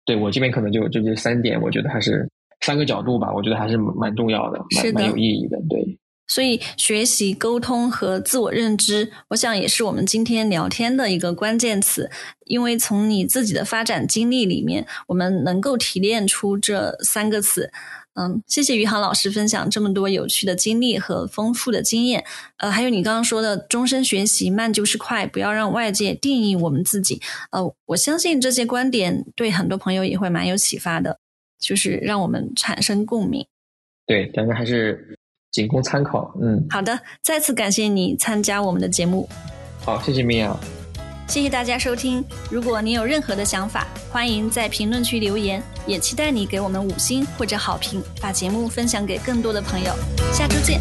对我这边可能就就这三点，我觉得还是三个角度吧，我觉得还是蛮重要的，蛮蛮有意义的。对，所以学习、沟通和自我认知，我想也是我们今天聊天的一个关键词。因为从你自己的发展经历里面，我们能够提炼出这三个词。嗯，谢谢余杭老师分享这么多有趣的经历和丰富的经验。呃，还有你刚刚说的终身学习，慢就是快，不要让外界定义我们自己。呃，我相信这些观点对很多朋友也会蛮有启发的，就是让我们产生共鸣。对，咱们还是仅供参考。嗯，好的，再次感谢你参加我们的节目。好，谢谢米娅。谢谢大家收听。如果你有任何的想法，欢迎在评论区留言，也期待你给我们五星或者好评，把节目分享给更多的朋友。下周见。